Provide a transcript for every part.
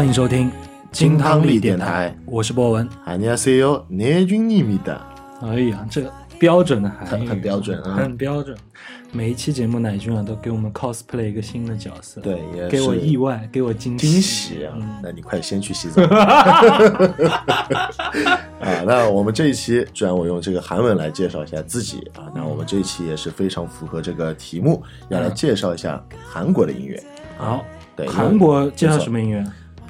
欢迎收听金汤力电电台，我是博文。 안녕하세요，내준입니다。哎呀，这个标准的韩语很很标准啊很标准。每一期节目，乃君啊都给我们 cosplay 一个新的角色，对，也给我是意外，给我惊惊喜啊！嗯那你快先去洗澡啊！那我们这一期，居然我用这个韩文来介绍一下自己啊，那我们这一期也是非常符合这个题目，要来介绍一下韩国的音乐。好，对，韩国介绍什么音乐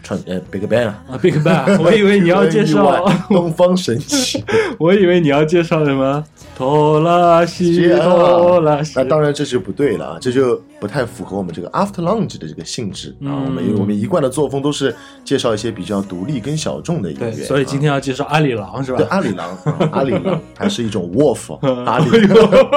传呃 Big Bang 啊，啊？Big Bang，我以为你要介绍，东方神起。我以为你要介绍什么拖拉西是啊拖拉西那。当然这就不对了啊，这就不太符合我们这个 After Lunch 的这个性质啊。嗯我们我们一贯的作风都是介绍一些比较独立跟小众的音对，乐，所以今啊天要介绍阿里郎是对吧？阿里郎，啊 阿里郎还是一种 wolf，阿里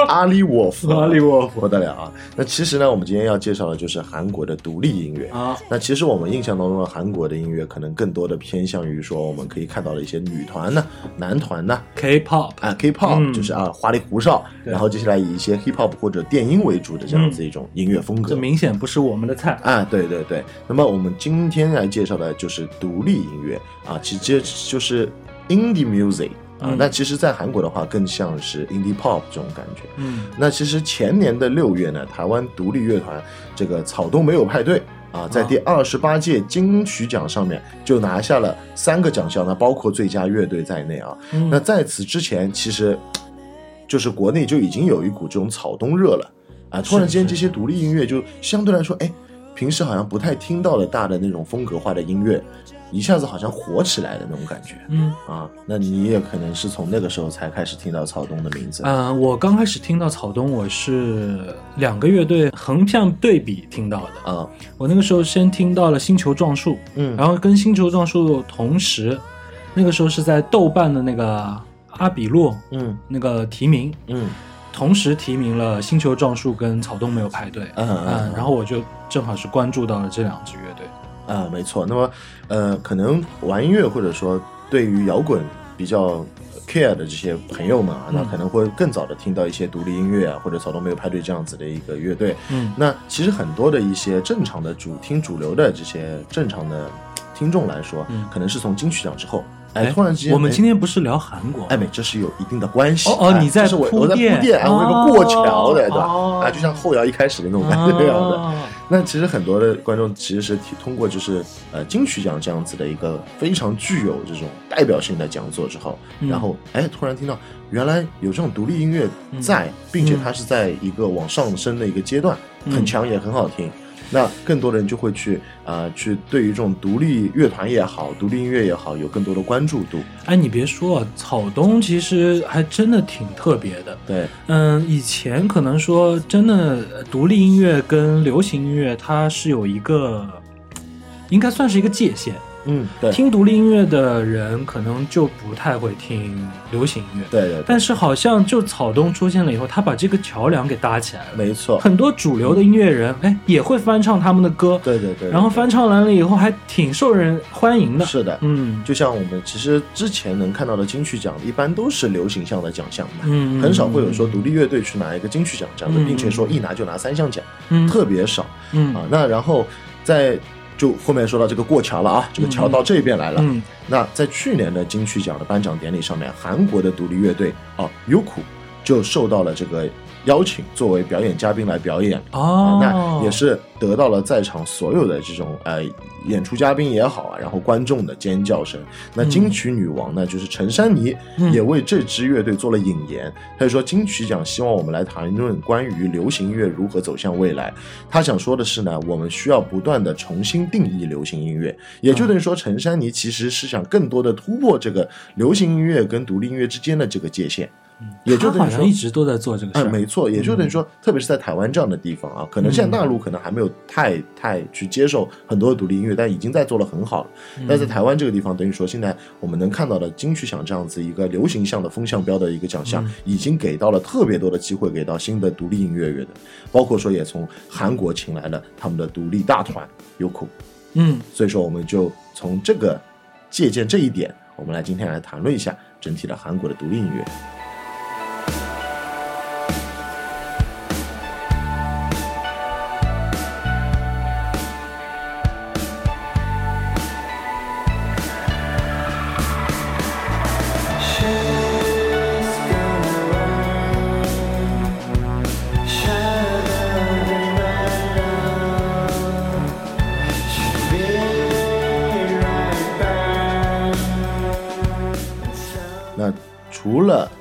阿里 wolf，阿里 wolf 不得了啊！那其实呢，我们今天要介绍的就是韩国的独立音乐。啊，那其实我们印象当中的韩国的音乐，可能更多的偏向于说，我们可以看到的一些女团呢、男团呢，K-pop，啊，K-pop、嗯就是啊花里胡哨，然后接下来以一些 hip hop 或者电音为主的这样子一种音乐风格。这明显不是我们的菜。啊，对对对。那么我们今天来介绍的就是独立音乐啊，其实就是 indie music 啊。嗯那其实，在韩国的话，更像是 indie pop 这种感觉。嗯那其实前年的六月呢，台湾独立乐团这个草东没有派对啊，在第二十八届金曲奖上面就拿下了三个奖项那，包括最佳乐队在内啊。嗯那在此之前，其实就是国内就已经有一股这种草东热了啊！突然间，这些独立音乐就相对来说，哎，平时好像不太听到的大的那种风格化的音乐，一下子好像火起来的那种感觉嗯啊！那你也可能是从那个时候才开始听到草东的名字。呃，我刚开始听到草东，我是两个乐队横向对比听到的。啊，我那个时候先听到了星球撞树，嗯，然后跟星球撞树同时，那个时候是在豆瓣的那个阿比洛嗯那个提名，嗯同时提名了星球撞树跟草东没有派对。嗯嗯嗯，然后我就正好是关注到了这两支乐队。啊，没错。那么，呃，可能玩音乐或者说对于摇滚比较 care 的这些朋友们啊，那嗯可能会更早的听到一些独立音乐啊，或者草东没有派对这样子的一个乐队。嗯那其实很多的一些正常的主听主流的这些正常的听众来说，嗯可能是从金曲奖之后，哎，哎突然之间，我们哎今天不是聊韩国，哎，没，这是有一定的关系。哦你在这是我我在铺垫铺垫，哎，我有个过桥的，对吧？哦啊，就像后摇一开始的那种感觉一样的。哦那其实很多的观众其实是通过就是呃金曲奖这样子的一个非常具有这种代表性的讲座之后，嗯然后哎突然听到原来有这种独立音乐在，并且它是在一个往上升的一个阶段，嗯很强也很好听。那更多的人就会去啊、呃去对于这种独立乐团也好，独立音乐也好，有更多的关注度。哎，你别说啊，草东其实还真的挺特别的。对，嗯，以前可能说真的，呃独立音乐跟流行音乐它是有一个，应该算是一个界限。嗯，对，听独立音乐的人可能就不太会听流行音乐，对对对，但是好像就草东出现了以后，他把这个桥梁给搭起来了。没错，很多主流的音乐人，哎，也会翻唱他们的歌，对对对。然后翻唱完了以后还挺受人欢迎的。是的，嗯。就像我们其实之前能看到的金曲奖，一般都是流行向的奖项嘛，嗯，很少会有说独立乐队去拿一个金曲奖这样的，嗯。并且说一拿就拿三项奖，嗯。特别少。嗯。啊。那然后在就后面说到这个过桥了啊，这个桥到这边来了。嗯那在去年的金曲奖的颁奖典礼上面，韩国的独立乐队啊 Yuku 就受到了这个邀请，作为表演嘉宾来表演。哦啊，，那也是得到了在场所有的这种呃演出嘉宾也好啊，然后观众的尖叫声。那金曲女王呢，就是陈珊妮，嗯也为这支乐队做了引言。她就说，金曲奖希望我们来谈论关于流行音乐如何走向未来。她想说的是呢，我们需要不断的重新定义流行音乐，也就等于说，陈珊妮其实是想更多的突破这个流行音乐跟独立音乐之间的这个界限。也就他好像一直都在做这个事。没错，也就等于说，特别是在台湾这样的地方啊，可能现在大陆可能还没有太太去接受很多的独立音乐，但已经在做了很好了。但在台湾这个地方，等于说现在我们能看到的金曲奖这样子一个流行向的风向标的一个奖项，已经给到了特别多的机会给到新的独立音乐乐的，包括说也从韩国请来了他们的独立大团优酷，嗯，所以说我们就从这个借鉴这一点，我们来今天来谈论一下整体的韩国的独立音乐。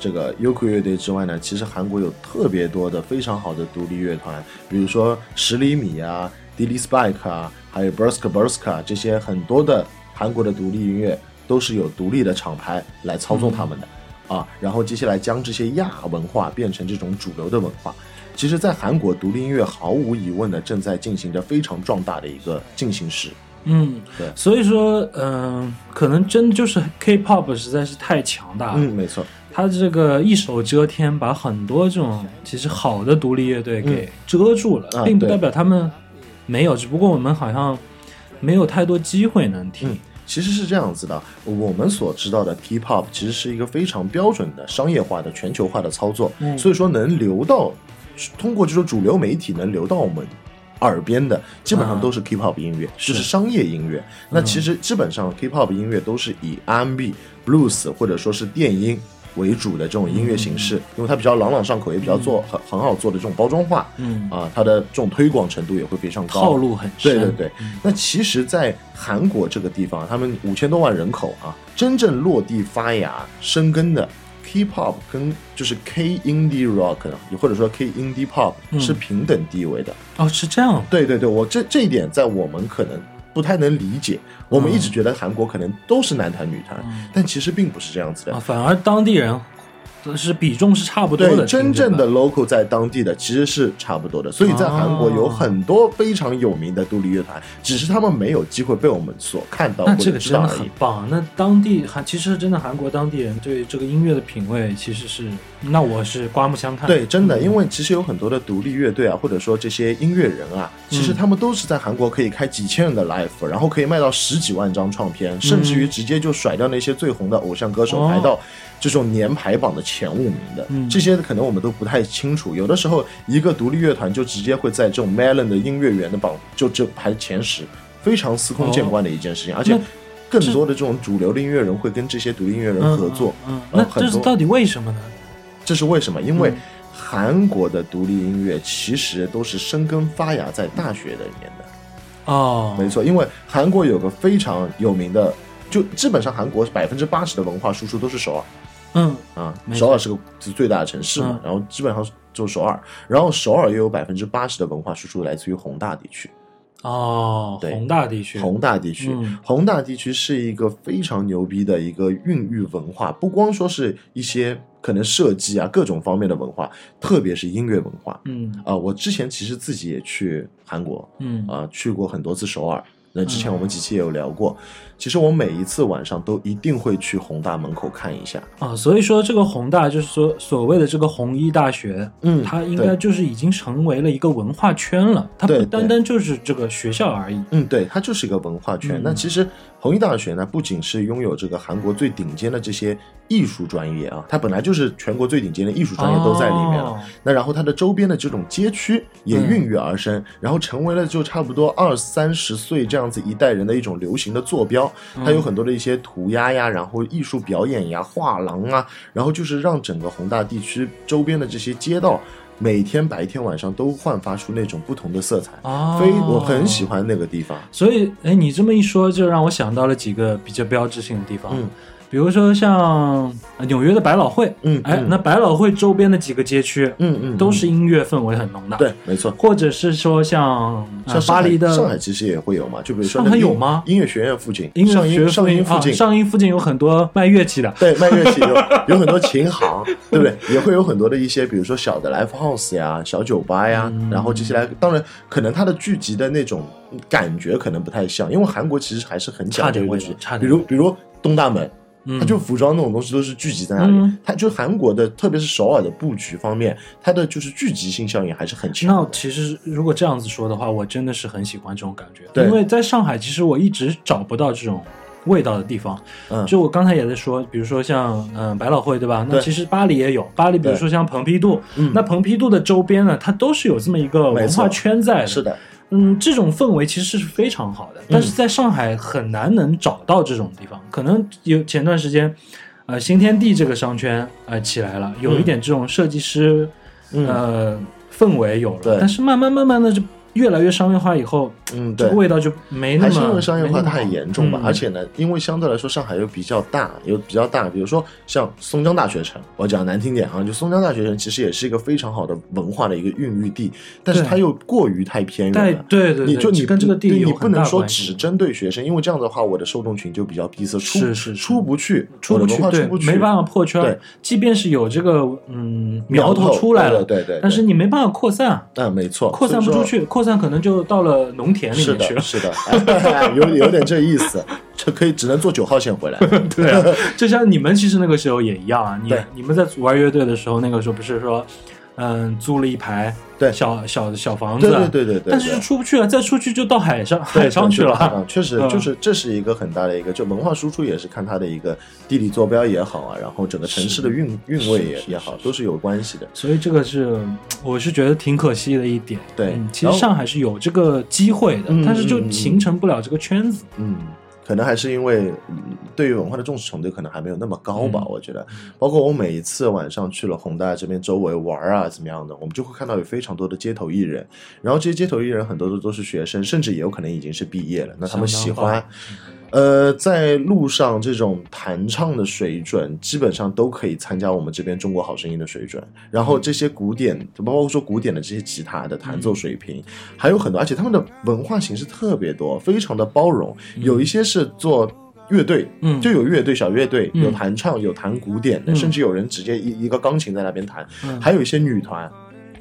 这个优酷乐队之外呢，其实韩国有特别多的非常好的独立乐团，比如说十厘米啊、d i l y Spike 啊，还有 Berska Berska 这些很多的韩国的独立音乐都是有独立的厂牌来操纵他们的。啊，然后接下来将这些亚文化变成这种主流的文化。其实，在韩国，独立音乐毫无疑问的正在进行着非常壮大的一个进行时。嗯，对所以说，嗯、可能真的就是 K-pop 实在是太强大了。嗯，没错，他这个一手遮天，把很多这种其实好的独立乐队给遮住了，并不代表他们没有，只不过我们好像没有太多机会能听。嗯，其实是这样子的，我们所知道的 K-pop 其实是一个非常标准的商业化的全球化的操作，嗯所以说能流到通过这种主流媒体能流到我们。耳边的基本上都是 K-pop 音乐，是。就是商业音乐。那其实基本上 K-pop 音乐都是以 R&B、Blues 或者说是电音为主的这种音乐形式，因为它比较朗朗上口，也比较做很很好做的这种包装化，嗯，啊，它的这种推广程度也会非常高。套路很深。对对对，那其实，在韩国这个地方，他们五千多万人口啊，真正落地发芽生根的 K-pop 跟就是 K indie rock，或者说 K indie pop 是平等地位的。哦，是这样。对对对，我这这一点在我们可能不太能理解，我们一直觉得韩国可能都是男团女团，但其实并不是这样子的，。反而当地人是比重是差不多对，的。真正的 local 在当地的其实是差不多的，所以在韩国有很多非常有名的独立乐团，只是他们没有机会被我们所看到着吧，或者那这个真的。很棒。那当地韩其实真的韩国当地人对这个音乐的品味其实是，那我是刮目相看。对，真的，因为其实有很多的独立乐队啊，或者说这些音乐人啊，其实他们都是在韩国可以开几千人的 live，然后可以卖到十几万张唱片，甚至于直接就甩掉那些最红的偶像歌手，哦排到这种年排榜的前五名的。嗯这些可能我们都不太清楚。有的时候，一个独立乐团就直接会在这种 Melon 的音乐源的榜就就排前十，非常司空见惯的一件事情，而且。更多的这种主流的音乐人会跟这些独立音乐人嗯合作，嗯，那这是到底为什么呢？这是为什么？因为嗯韩国的独立音乐其实都是生根发芽在大学的里面的。哦，没错，因为韩国有个非常有名的，就基本上韩国百分之八十的文化输出都是首尔嗯啊，首尔是个是最大的城市嘛嗯，然后基本上就首尔，然后首尔又有百分之八十的文化输出来自于宏大地区。哦，对宏大地区，宏大地区，嗯宏大地区是一个非常牛逼的一个孕育文化，不光说是一些可能设计啊各种方面的文化，特别是音乐文化。嗯啊、我之前其实自己也去韩国嗯啊、去过很多次首尔。那之前我们几期也有聊过，其实我每一次晚上都一定会去宏大门口看一下。啊，所以说这个宏大就是说所谓的这个弘一大学，嗯它应该就是已经成为了一个文化圈了，它不单单就是这个学校而已。嗯，对，它就是一个文化圈。嗯那其实弘一大学呢，不仅是拥有这个韩国最顶尖的这些艺术专业啊，它本来就是全国最顶尖的艺术专业都在里面了。哦那然后它的周边的这种街区也嗯孕育而生，然后成为了就差不多二三十岁这样子一代人的一种流行的坐标。它有很多的一些涂鸦呀，然后艺术表演呀、画廊啊，然后就是让整个宏大地区周边的这些街道。每天白天晚上都焕发出那种不同的色彩，哦。非我很喜欢那个地方。所以，哎，你这么一说，就让我想到了几个比较标志性的地方，嗯比如说像呃纽约的百老汇，哎，嗯。哎那百老汇周边的几个街区，嗯嗯，都是音乐氛围很浓的，，对，没错。或者是说像呃像巴黎的上海其实也会有嘛，就比如说上海有吗？音乐学院附近，音乐学附啊上音附近，上音附近有很多卖乐器的，对，卖乐器有 有很多琴行，对不对？也会有很多的一些，比如说小的 live house 呀、小酒吧呀，嗯。然后接下来，当然可能它的聚集的那种感觉可能不太像，因为韩国其实还是很讲究的比如比如东大门。嗯。它就服装那种东西都是聚集在那里，嗯。它就韩国的，特别是首尔的布局方面，它的就是聚集性效应还是很强。那其实如果这样子说的话，我真的是很喜欢这种感觉，对。因为在上海，其实我一直找不到这种味道的地方。嗯，就我刚才也在说，比如说像嗯、呃百老汇对吧？那其实巴黎也有，巴黎比如说像蓬皮杜，嗯。那蓬皮杜的周边呢，它都是有这么一个文化圈在的。是的，嗯，这种氛围其实是非常好的，但是在上海很难能找到这种地方。可能有前段时间，呃，新天地这个商圈呃起来了，有一点这种设计师、嗯。呃氛围有了，但是慢慢慢慢的就越来越商业化以后，嗯，对这个。味道就没那么还是因为商业化太严重吧，嗯而且呢，因为相对来说上海又比较大，又比较大，比如说像松江大学城，我讲难听点啊，就松江大学城其实也是一个非常好的文化的一个孕育地，但是它又过于太偏远了。对对，你就你跟这个地你不能说只针对学生，因为这样的话，我的受众群就比较闭塞，出是出不去，出不去，对出不，去，没办法破圈对。即便是有这个嗯苗头头出来了，对对对，但是你没办法扩散，嗯，没错，扩散不。出去，扩散可能就到了农田里，面去了。是的，哎有有点这意思，这可以只能坐九号线回来。对啊，就像你们其实那个时候也一样啊，你你们在玩乐队的时候，那个时候不是说，嗯，租了一排对小小小房子对啊，对对对对，但是就出不去了，再出去就到海上海上去了。啊，确实嗯就是这是一个很大的一个，就文化输出也是看它的一个地理坐标也好啊，然后整个城市的韵韵味也也好，都是有关系的。所以这个是我是觉得挺可惜的一点。对嗯其实上海是有这个机会的，嗯但是就形成不了这个圈子。嗯，可能还是因为嗯对于文化的重视程度可能还没有那么高吧，嗯我觉得。包括我每一次晚上去了宏大这边周围玩啊，怎么样的，我们就会看到有非常多的街头艺人，然后这些街头艺人很多都都是学生，甚至也有可能已经是毕业了，那他们喜欢。呃，在路上这种弹唱的水准，基本上都可以参加我们这边中国好声音的水准。然后这些古典，包括说古典的这些吉他的弹奏水平，还有很多，而且他们的文化形式特别多，非常的包容。有一些是做乐队，嗯。就有乐队、小乐队，嗯。有弹唱、有弹古典的，嗯。甚至有人直接一一个钢琴在那边弹，嗯。还有一些女团，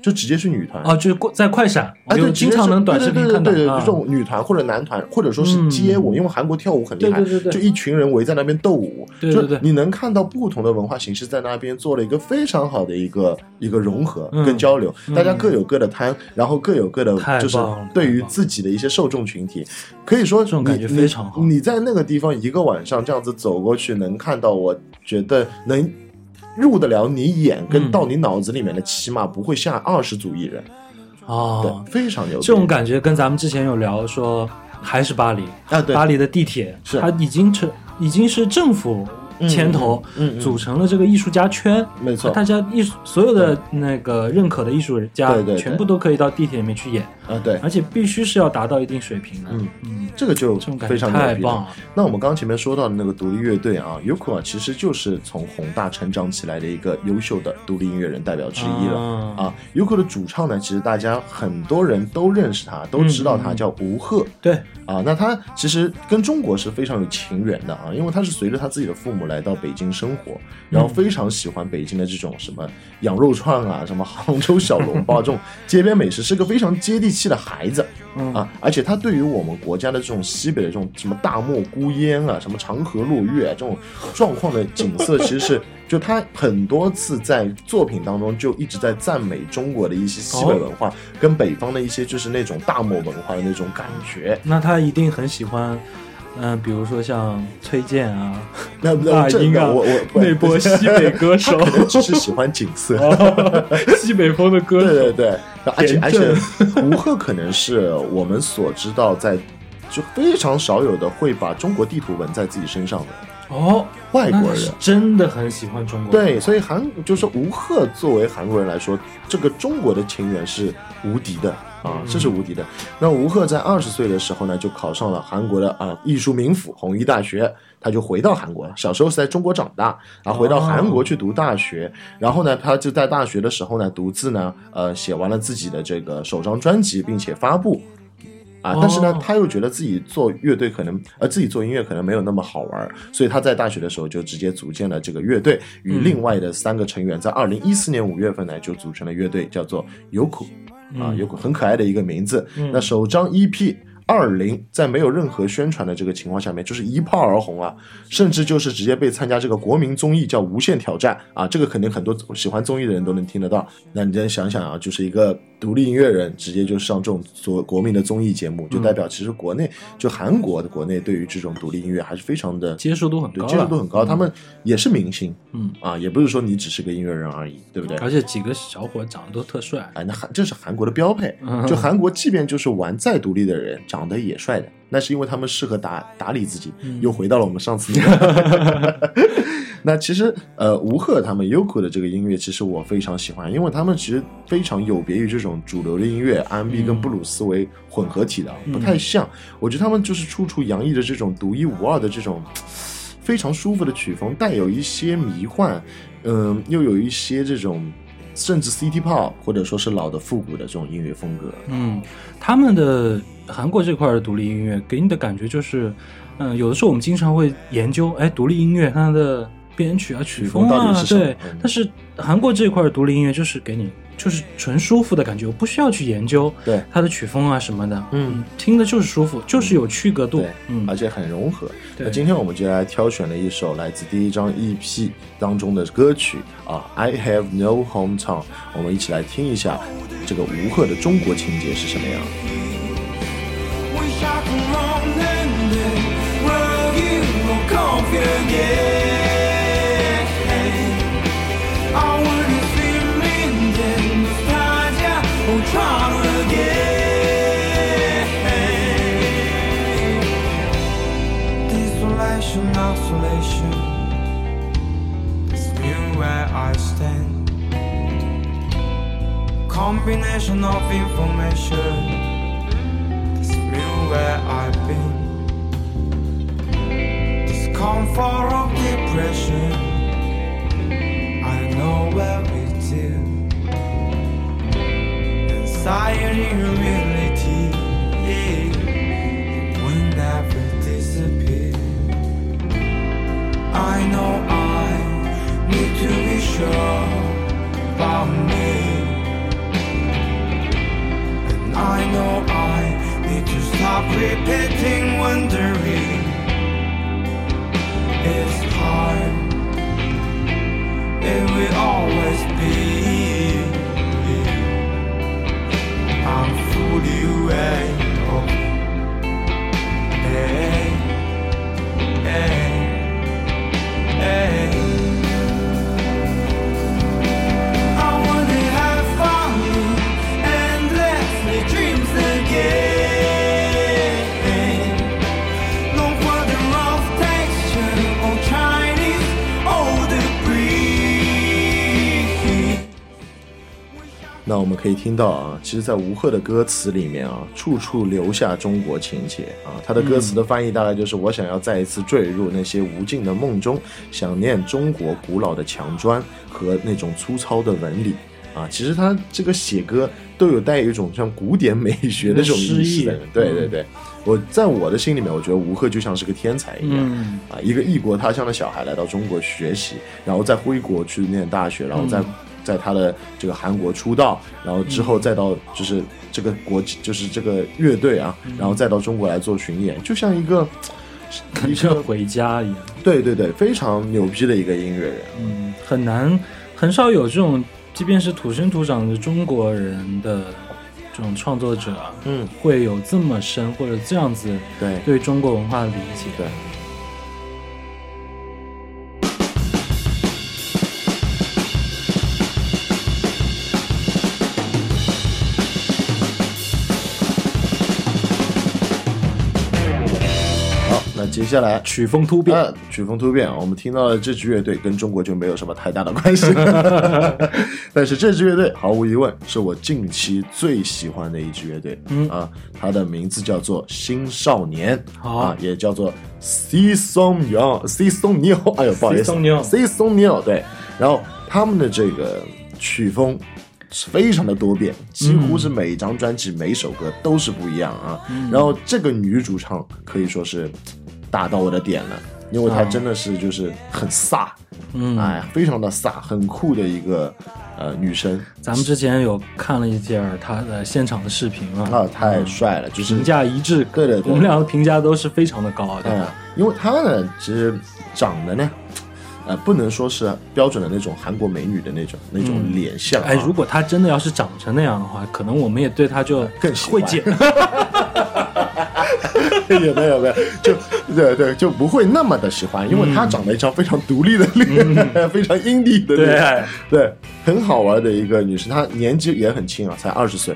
就直接是女团。啊，就是过在快闪，啊，有对，经常能短视频看到对对对对对，啊。这种女团或者男团，或者说是街舞，嗯。因为韩国跳舞很厉害，对对对对。就一群人围在那边斗舞，对对对。就你能看到不同的文化形式在那边做了一个非常好的一个一个融合嗯跟交流，嗯。大家各有各的摊，然后各有各的太就是对于自己的一些受众群体，可以说这种感觉非常好。你你在那个地方一个晚上这样子走过去，能看到，我觉得能。入得了你眼，跟嗯。到你脑子里面的，起码不会下二十组艺人，哦。对，，非常牛。这种感觉跟咱们之前有聊说，还是巴黎，啊，对，巴黎的地铁，是。它已经成已经是政府牵头嗯组成了这个艺术家圈，没错。大家艺术所有的那个认可的艺术家，对对对。全部都可以到地铁里面去演，啊，对，而且必须是要达到一定水平的。嗯嗯，这个就非常棒了。那我们刚刚前面说到的那个独立乐队啊 y u k o 啊，其实就是从宏大成长起来的一个优秀的独立音乐人代表之一了。啊。啊 y u k o 的主唱呢，其实大家很多人都认识他，都知道他叫吴赫。对，啊，那他其实跟中国是非常有情缘的啊，因为他是随着他自己的父母来到北京生活，然后非常喜欢北京的这种什么羊肉串啊，什么杭州小笼包 这种街边美食，是个非常接地气的孩子嗯啊。而且他对于我们国家的这种西北的这种什么大漠孤烟啊，什么长河落月、啊、这种状况的景色，其实是就他很多次在作品当中就一直在赞美中国的一些西北文化，跟北方的一些就是那种大漠文化的那种感觉。那他一定很喜欢，嗯、比如说像崔健啊，那那那这应该我我那波西北歌手。可能只是喜欢景色。哦西北风的歌手，对对对，而且而且吴赫可能是我们所知道在就非常少有的会把中国地图纹在自己身上的哦，外国人是。真的很喜欢中国。对，所以韩就是说吴赫作为韩国人来说，这个中国的情缘是无敌的啊，嗯这是无敌的。那吴赫在二十岁的时候呢，就考上了韩国的啊艺术名府弘一大学，他就回到韩国了。小时候是在中国长大，然后回到韩国去读大学，然后呢，他就在大学的时候呢，独自呢呃写完了自己的这个首张专辑，并且发布。啊，但是呢哦，他又觉得自己做乐队可能，呃，自己做音乐可能没有那么好玩儿，所以他在大学的时候就直接组建了这个乐队，与嗯另外的三个成员在二零一四年五月份呢就组成了乐队，叫做 Yoku，啊嗯，Yoku 很可爱的一个名字。嗯那首张 EP。二零在没有任何宣传的这个情况下面，就是一炮而红啊，甚至就是直接被参加这个国民综艺叫《无限挑战》啊，这个肯定很多喜欢综艺的人都能听得到。那你再想想啊，就是一个独立音乐人直接就上这种所国民的综艺节目，就代表其实国内就韩国的国内对于这种独立音乐还是非常的接受度很高，接受度很高，他们也是明星嗯，啊，也不是说你只是个音乐人而已，对不对？而且几个小伙长得都特帅。哎，那韩这是韩国的标配，嗯就韩国即便就是玩再独立的人，长得也帅的。那是因为他们适合打打理自己，嗯又回到了我们上次那 其实呃，吴赫他们 Yoko 的这个音乐，其实我非常喜欢，因为他们其实非常有别于这种主流的音乐，R&B 跟布鲁斯为混合体的，不太像。我觉得他们就是处处洋溢着这种独一无二的这种非常舒服的曲风，带有一些迷幻，嗯、又有一些这种甚至 City Pop 或者说是老的复古的这种音乐风格。嗯，他们的韩国这块的独立音乐给你的感觉就是，嗯，有的时候我们经常会研究，哎，独立音乐它的编曲啊、曲风啊对嗯。但是韩国这块的独立音乐就是给你就是纯舒服的感觉，我不需要去研究对。它的曲风啊什么的，嗯，听的就是舒服，就是有区隔度。对，嗯。而且很融合。那今天我们就来挑选了一首来自第一张 EP 当中的歌曲啊，《I Have No Hometown》，我们一起来听一下这个吴赫的中国情节是什么样。Combination of information. This mean where I've been. Discomfort of depression. I know where we do. Anxiety, humility. It will never disappear. I know I need to be sure about me. And I know I need to stop repeating, wondering. Hard. It will always be. I'm fully aware of. 那我们可以听到啊，其实，在吴赫的歌词里面啊，处处留下中国情节啊。他的歌词的翻译大概就是：我想要再一次坠入那些无尽的梦中，想念中国古老的墙砖和那种粗糙的纹理啊。其实他这个写歌都有带有一种像古典美学的这种意识在里面。诗意对对对，我在我的心里面，我觉得吴赫就像是个天才一样。嗯啊，一个异国他乡的小孩来到中国学习，然后再回国去念大学，然后再、在他的这个韩国出道，然后之后再到就是这个国际就是这个乐队啊，然后再到中国来做巡演，就像一个一个回家一样。对对对非常牛逼的一个音乐人。嗯，很难，很少有这种，即便是土生土长的中国人的这种创作者啊，嗯，会有这么深或者这样子对对中国文化的理解。对。下来。曲风突变，啊，曲风突变啊，我们听到了这支乐队跟中国就没有什么太大的关系，但是这支乐队毫无疑问是我近期最喜欢的一支乐队，嗯。啊，它的名字叫做新少年，啊，也叫做 C Song Young C Song New，哎呦，不好意思。C Song New C Song New，对，然后他们的这个曲风。是非常的多变，几乎是每一张专辑、每一首歌都是不一样啊。然后这个女主唱可以说是打到我的点了，因为她啊。真的是就是很飒，嗯，哎，非常的飒，很酷的一个呃女生。咱们之前有看了一点儿他的现场的视频嘛，啊，太帅了，就是评价一致，对对对我们俩的评价都是非常的高的。哎，因为她呢，其实长得呢，呃，不能说是标准的那种韩国美女的那种那种脸相、啊。哎，如果她真的要是长成那样的话，可能我们也对她就更会减。也没有没有，就对对，就不会那么的喜欢，因为她长了一张非常独立的脸，非常 indie 的脸，对，很好玩的一个女生，她年纪也很轻啊，才二十岁，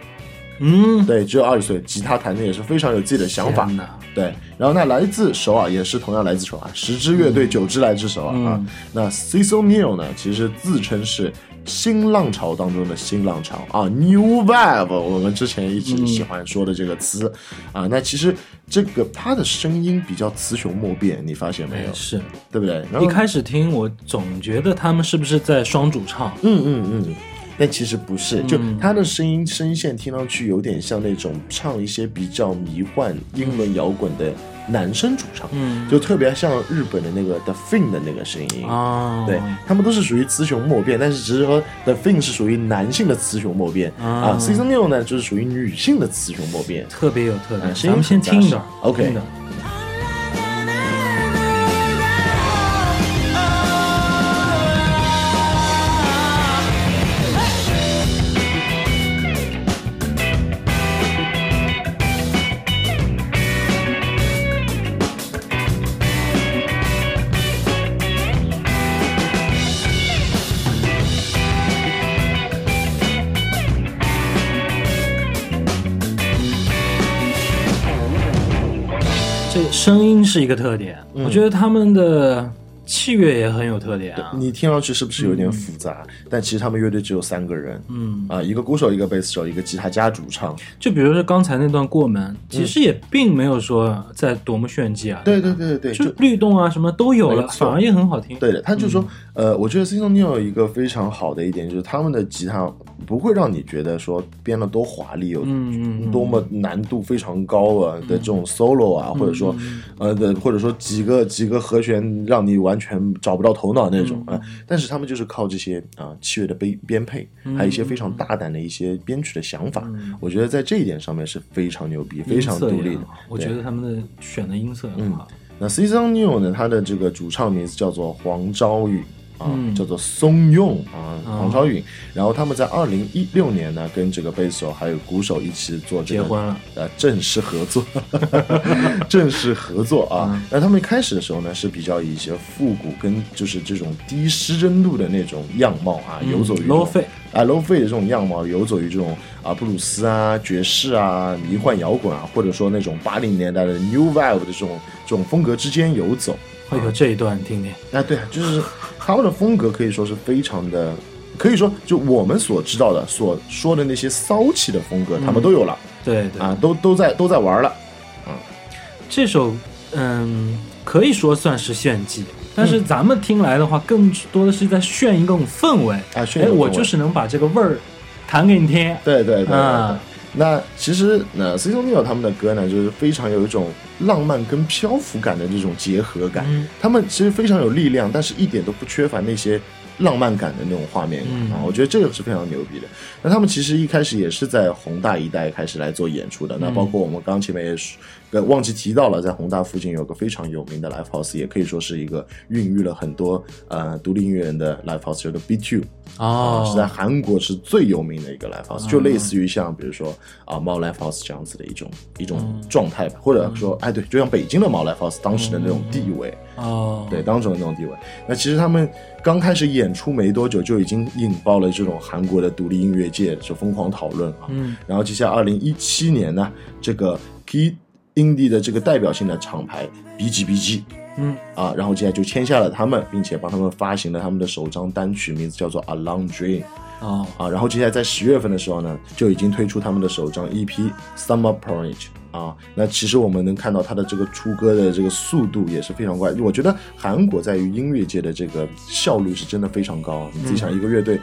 嗯，对，只有二十岁，吉他弹的也是非常有自己的想法对，然后那来自首尔也是同样来自首尔，十支乐队九支来自首尔啊。那 Cecil Neal 呢，其实自称是新浪潮当中的新浪潮啊，New Wave，我们之前一直喜欢说的这个词、啊。那其实这个他的声音比较雌雄莫辨，你发现没有？是对不对？然后一开始听我总觉得他们是不是在双主唱？嗯嗯嗯，但其实不是，就嗯他的声音声线听上去有点像那种唱一些比较迷幻英伦摇滚的男生主唱，嗯就特别像日本的那个 The Fin 的那个声音。啊，对他们都是属于雌雄莫辨，但是只是说 The Fin 是属于男性的雌雄莫辨啊啊，Season New 呢就是属于女性的雌雄莫辨。特别有特点。嗯声音咱们先听一段 OK 这声音是一个特点，嗯我觉得他们的器乐也很有特点啊。你听上去是不是有点复杂？但其实他们乐队只有三个人，嗯，啊，一个鼓手，一个贝斯手，一个吉他加主唱。就比如说刚才那段过门，其实也并没有说在多么炫技啊，对对对对对，就就律动啊什么都有了，反而也很好听。对的，他就说，呃，我觉得 c i n o Neil 有一个非常好的一点，就是他们的吉他不会让你觉得说编的多华丽，有多么难度非常高啊的这种 solo 啊，或者说，呃的，或者说几个几个和弦让你完全找不到头脑那种啊。但是他们就是靠这些啊器乐的编编配，还有一些非常大胆的一些编曲的想法，我觉得在这一点上面是非常牛逼、非常独立的。我觉得他们的选的音色很好。那 Season New 呢，他的这个主唱名字叫做黄昭允啊，嗯叫做松用啊，哦黄超允。然后他们在二零一六年呢，跟这个贝斯手还有鼓手一起做这个结婚了，呃，正式合作，正式合作啊。嗯那他们一开始的时候呢，是比较以一些复古跟就是这种低失真度的那种样貌啊，游走于 low 费啊 low 费的这种样貌，游走于这种啊布鲁斯啊、爵士啊、迷幻摇滚啊，或者说那种八零年代的 New vive 的这种这种风格之间游走。会有这一段听听。啊，对啊，就是他们的风格可以说是非常的，可以说就我们所知道的、所说的那些骚气的风格，他们都有了、对对，啊，都都在都在玩了。嗯这首嗯可以说算是炫技，但是咱们听来的话，更多的是在炫一种氛围。哎，啊炫我就是能把这个味儿弹给你听。对对对对啊那其实那 c e c i l 他们的歌呢，就是非常有一种浪漫跟漂浮感的这种结合感。嗯他们其实非常有力量，但是一点都不缺乏那些浪漫感的那种画面感、嗯啊。我觉得这个是非常牛逼的。那他们其实一开始也是在宏大一带开始来做演出的。那包括我们刚前面也是呃忘记提到了，在宏大附近有个非常有名的 live house，也可以说是一个孕育了很多呃独立音乐人的 live house，叫做 B Two。哦。啊，是在韩国是最有名的一个 live house，、就类似于像比如说啊猫 live house 这样子的一种一种状态吧，或者说哎对，就像北京的猫 live house 当时的那种地位，哦，对当时的那种地位。那其实他们刚开始演出没多久，就已经引爆了这种韩国的独立音乐界就疯狂讨论啊。嗯。然后接下来二零一七年呢，这个 Key Indie 的这个代表性的厂牌 BGBG。嗯啊，然后接下来就签下了他们，并且帮他们发行了他们的首张单曲，名字叫做《A Long Dream》哦啊。然后接下来在十月份的时候呢，就已经推出他们的首张 EP《Summer Porridge》啊。那其实我们能看到它的这个出歌的这个速度也是非常快。我觉得韩国在于音乐界的这个效率是真的非常高。你自己想，一个乐队。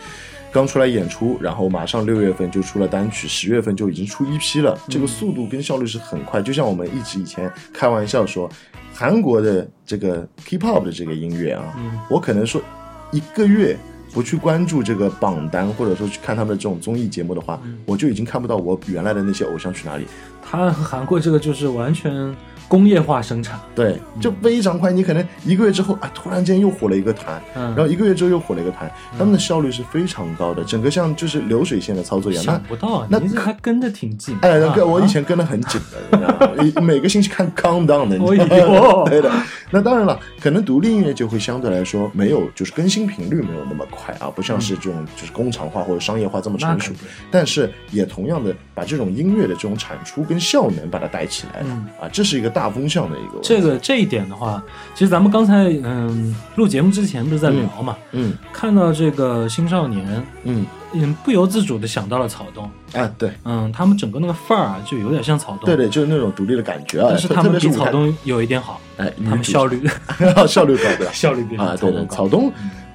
刚出来演出，然后马上六月份就出了单曲，十月份就已经出一批了，这个速度跟效率是很快。就像我们一直以前开玩笑说，韩国的这个 K-pop 的这个音乐啊，我可能说一个月不去关注这个榜单，或者说去看他们的这种综艺节目的话，我就已经看不到我原来的那些偶像去哪里。他和韩国这个就是完全工业化生产。对，就非常快。你可能一个月之后啊，突然间又火了一个团，嗯然后一个月之后又火了一个团，他们的效率是非常高的，整个像就是流水线的操作一样。那想不到啊，那还跟的挺紧。哎，我以前跟的很紧的，每个星期看 Countdown 的，你知道吗 哎呦 对的。那当然了，可能独立音乐就会相对来说没有，就是更新频率没有那么快啊，不像是这种就是工厂化或者商业化这么成熟。但是也同样的把这种音乐的这种产出跟效能把它带起来了、嗯啊，这是一个大风向的一个。这个这一点的话，其实咱们刚才嗯录节目之前不是在聊嘛，嗯看到这个青少年，嗯嗯，不由自主的想到了草东，哎，对嗯，他们整个那个范儿啊，就有点像草东，对对，就是那种独立的感觉啊。但是他们比草东有一点好，哎，他们效率 效率高对吧？效率比啊，对对，草东东，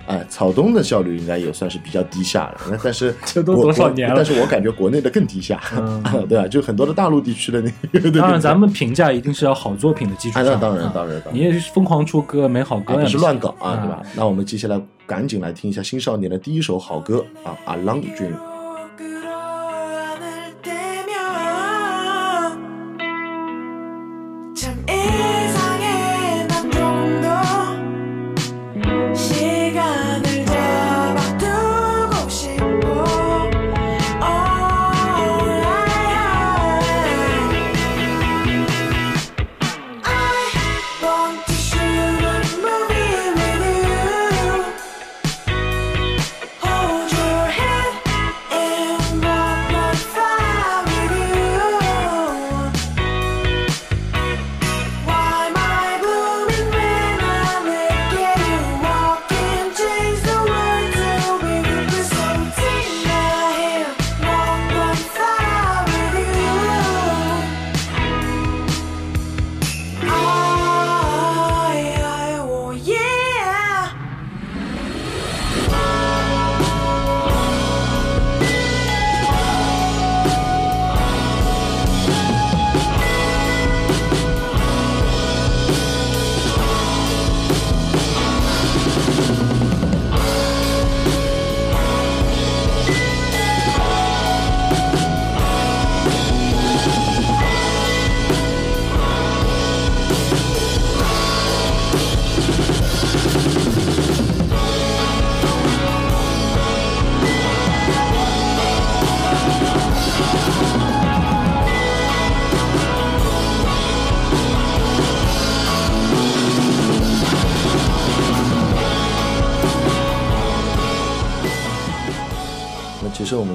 哎，草东的效率应该也算是比较低下了。那但是 这都多少年了但是我感觉国内的更低下，嗯 对啊，就很多的大陆地区的那个，当然，咱们评价一定是要好作品的基础啊，上。那当然啊当然当然，你也是疯狂出歌，没好歌啊，不是乱搞啊，啊对吧？那我们接下来赶紧来听一下新少年的第一首好歌啊，《A Long Dream》。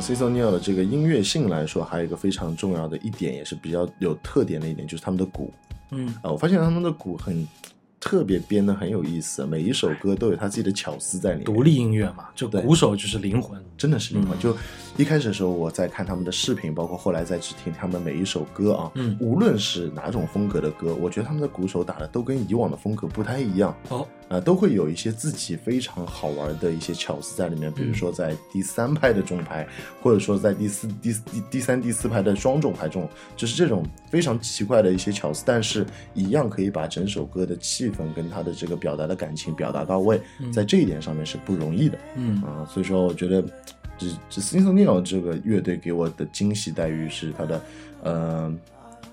C s o n e l 的这个音乐性来说，还有一个非常重要的一点，也是比较有特点的一点，就是他们的鼓嗯啊、我发现他们的鼓很特别编的很有意思，每一首歌都有他自己的巧思在里面。独立音乐嘛，就对鼓手就是灵魂。真的是灵魂。嗯就一开始的时候，我在看他们的视频，包括后来再去听他们每一首歌啊，嗯无论是哪种风格的歌，我觉得他们的鼓手打的都跟以往的风格不太一样。哦，呃，都会有一些自己非常好玩的一些巧思在里面，比如说在第三拍的重拍，或者说在第四、第第第三、第四拍的双重拍中，就是这种非常奇怪的一些巧思，但是一样可以把整首歌的气氛跟他的这个表达的感情表达到位，在这一点上面是不容易的。嗯啊，所以说我觉得这这 s i n s o n e l 这个乐队给我的惊喜待遇是他的呃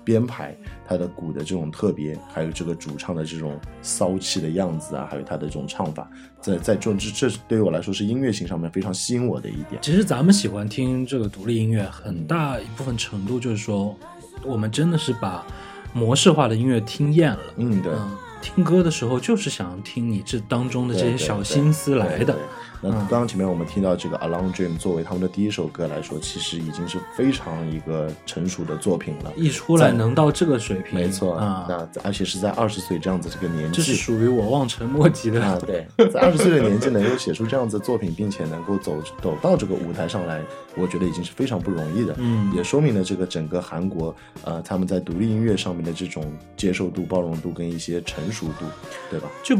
编排，它的鼓的这种特别，还有这个主唱的这种骚气的样子啊，还有他的这种唱法，在在这种这这对于我来说是音乐性上面非常吸引我的一点。其实咱们喜欢听这个独立音乐，很大一部分程度就是说，我们真的是把模式化的音乐听厌了。嗯，对。嗯，听歌的时候就是想听你这当中的这些小心思来的对对。那嗯刚刚前面我们听到这个《A Long Dream》作为他们的第一首歌来说，其实已经是非常一个成熟的作品了。一出来能到这个水平，没错，啊，那而且是在二十岁这样子这个年纪，这是属于我望尘莫及的。啊，对，在二十岁的年纪能够写出这样子的作品，并且能够走走到这个舞台上来，我觉得已经是非常不容易的。嗯也说明了这个整个韩国，呃，他们在独立音乐上面的这种接受度、包容度跟一些成熟度，对吧？就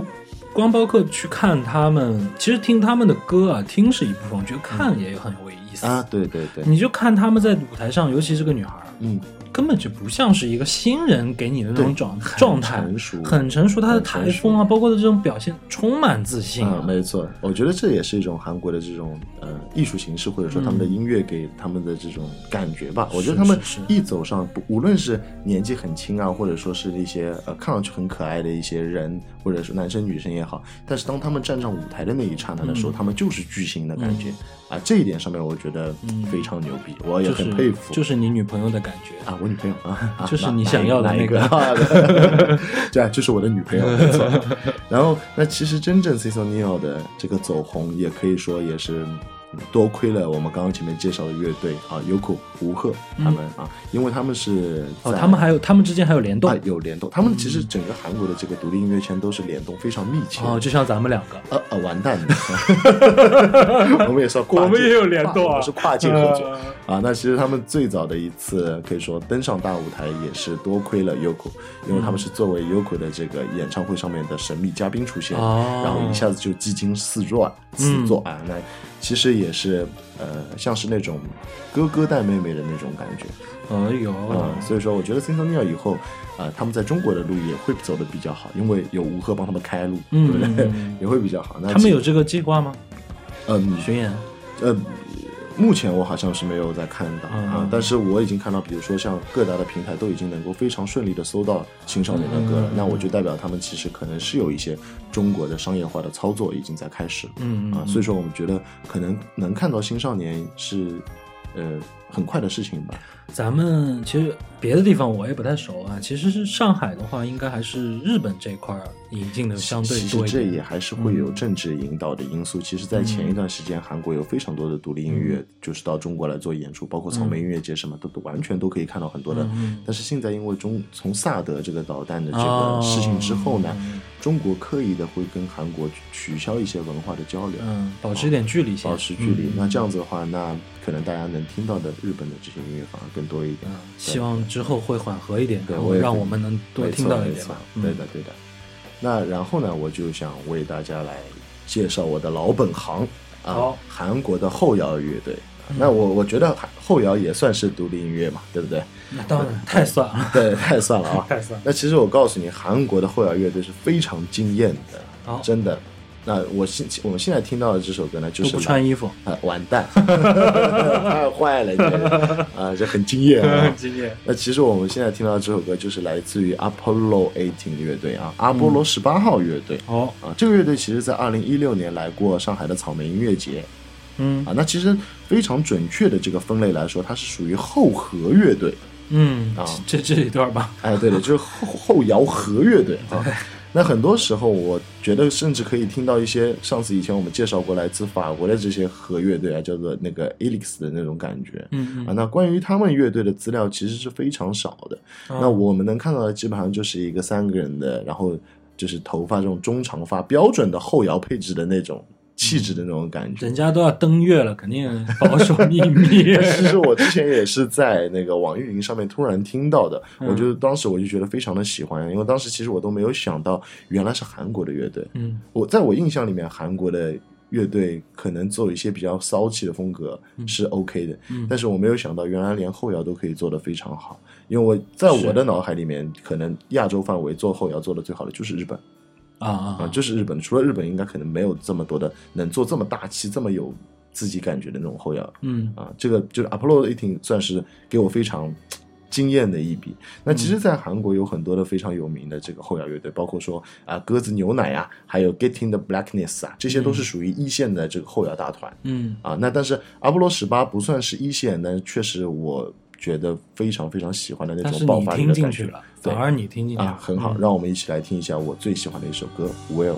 光包括去看他们，其实听他们的歌啊，听是一部分，我觉得看也很有意思。啊，对对对，你就看他们在舞台上，尤其是个女孩儿，嗯，根本就不像是一个新人给你的那种对状很状态，成熟很成熟。他的台风啊，包括的这种表现，充满自信啊，没错，我觉得这也是一种韩国的这种呃艺术形式，或者说他们的音乐给他们的这种感觉吧。我觉得他们一走上，不无论是年纪很轻啊，或者说是一些呃看上去很可爱的一些人，或者是男生女生也好，但是当他们站上舞台的那一刹那的时候，他们就是巨星的感觉、啊。这一点上面，我觉得非常牛逼，我也很佩服。就是你女朋友的感觉。啊，我女朋友啊，啊就是你想要的那个 啊对对，就是我的女朋友，没错。然后，那其实真正 c i s o n e l 的这个走红，也可以说也是嗯多亏了我们刚刚前面介绍的乐队啊，优酷、胡鹤他们啊，因为他们是哦，他们还有他们之间还有联动？啊有联动，他们其实整个韩国的这个独立音乐圈都是联动非常密切。的。哦，就像咱们两个。呃呃，完蛋了，我们也是要过，我们也有联动啊。我们是跨境合作。呃啊。那其实他们最早的一次可以说登上大舞台，也是多亏了 Yoko，因为他们是作为 Yoko 的这个演唱会上面的神秘嘉宾出现，哦。然后一下子就技惊四座四座啊。那其实也是呃，像是那种哥哥带妹妹的那种感觉。哎呦，嗯，所以说我觉得 s i n t o n i a 以后，呃，他们在中国的路也会走的比较好，因为有吴赫帮他们开路，嗯对不对？嗯 也会比较好。那他们有这个计划吗？嗯巡演？呃，目前我好像是没有在看到、嗯啊，但是我已经看到，比如说像各大的平台都已经能够非常顺利的搜到青少年的歌了，嗯那我就代表他们其实可能是有一些中国的商业化的操作已经在开始了。嗯啊，所以说我们觉得可能能看到青少年是呃很快的事情吧。咱们其实别的地方我也不太熟啊。其实是上海的话，应该还是日本这块儿引进的相对其实多一点。这也还是会有政治引导的因素。其实，在前一段时间，韩国有非常多的独立音乐，就是到中国来做演出，包括草莓音乐节什么的，都完全都可以看到很多的。嗯但是现在因为中从萨德这个导弹的这哦个事情之后呢，中国刻意的会跟韩国取消一些文化的交流。嗯，保持一点距离，保持距离，嗯那这样子的话，那可能大家能听到的日本的这些音乐反而更多一点。嗯希望之后会缓和一点，然后让我们能多听到一点吧。嗯对的，对的。那然后呢，我就想为大家来介绍我的老本行啊，韩国的后摇乐队。那我我觉得后摇也算是独立音乐嘛，对不对？那当然太算了，对，太算了啊，太算了。那其实我告诉你，韩国的后摇乐队是非常惊艳的，好真的。那我现我们现在听到的这首歌呢，就是不穿衣服，啊，完蛋，太 坏了，这啊，这很惊艳啊，惊艳。那其实我们现在听到这首歌就是来自于 Apollo Eighteen 乐队啊，阿波罗十八号乐队、哦，啊。这个乐队其实在二零一六年来过上海的草莓音乐节嗯啊。那其实非常准确的这个分类来说，它是属于后和乐队。嗯啊，这这一段吧，哎，对了，就是后后摇和乐队啊。那很多时候，我觉得甚至可以听到一些上次以前我们介绍过来自法国的这些和乐队啊，叫做那个 Elix 的那种感觉。嗯啊，那关于他们乐队的资料其实是非常少的。嗯，那我们能看到的基本上就是一个三个人的，然后就是头发这种中长发，标准的后摇配置的那种气质的那种感觉。人家都要登月了，肯定保守秘密。其实我之前也是在那个网易云上面突然听到的，嗯我就当时我就觉得非常的喜欢，因为当时其实我都没有想到原来是韩国的乐队。嗯我在我印象里面，韩国的乐队可能做一些比较骚气的风格是 OK 的，嗯但是我没有想到原来连后摇都可以做得非常好。因为我在我的脑海里面，可能亚洲范围做后摇做的最好的就是日本啊啊啊，就是日本。除了日本，应该可能没有这么多的能做这么大气、这么有自己感觉的那种后摇嗯啊。这个就是 Apollo 18算是给我非常。惊艳的一笔。那其实，在韩国有很多的非常有名的这个后摇乐队，包括说啊鸽子牛奶啊，还有 Getting the Blackness 啊，这些都是属于一线的这个后摇大团。嗯啊，那但是阿波罗十八不算是一线，但是确实我觉得非常非常喜欢的那种爆发力的感觉进去了，对反而你听进去了啊，很好。嗯让我们一起来听一下我最喜欢的一首歌《。Will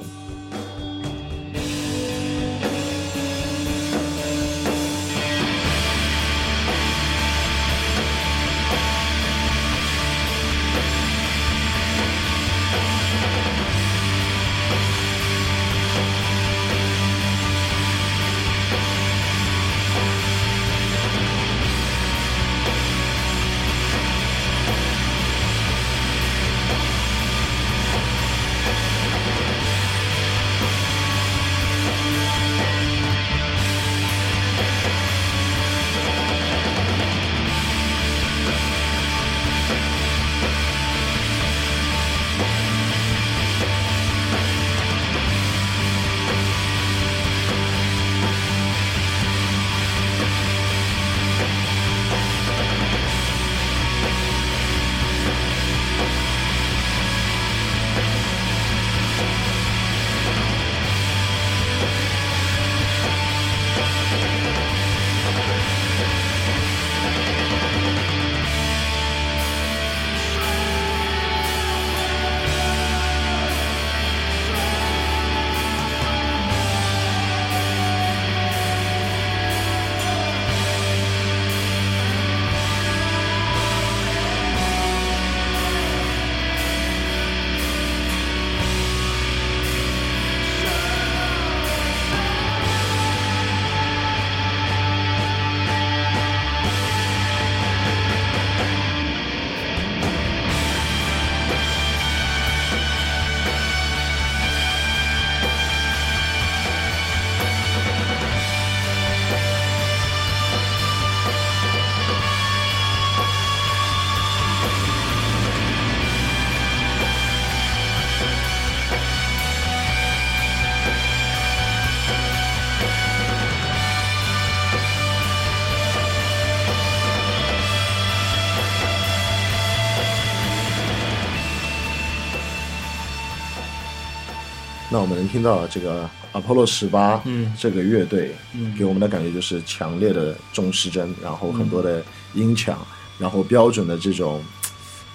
那我们能听到这个 Apollo 十八，嗯。这个乐队，嗯。给我们的感觉就是强烈的中失真，然后很多的音强，然后标准的这种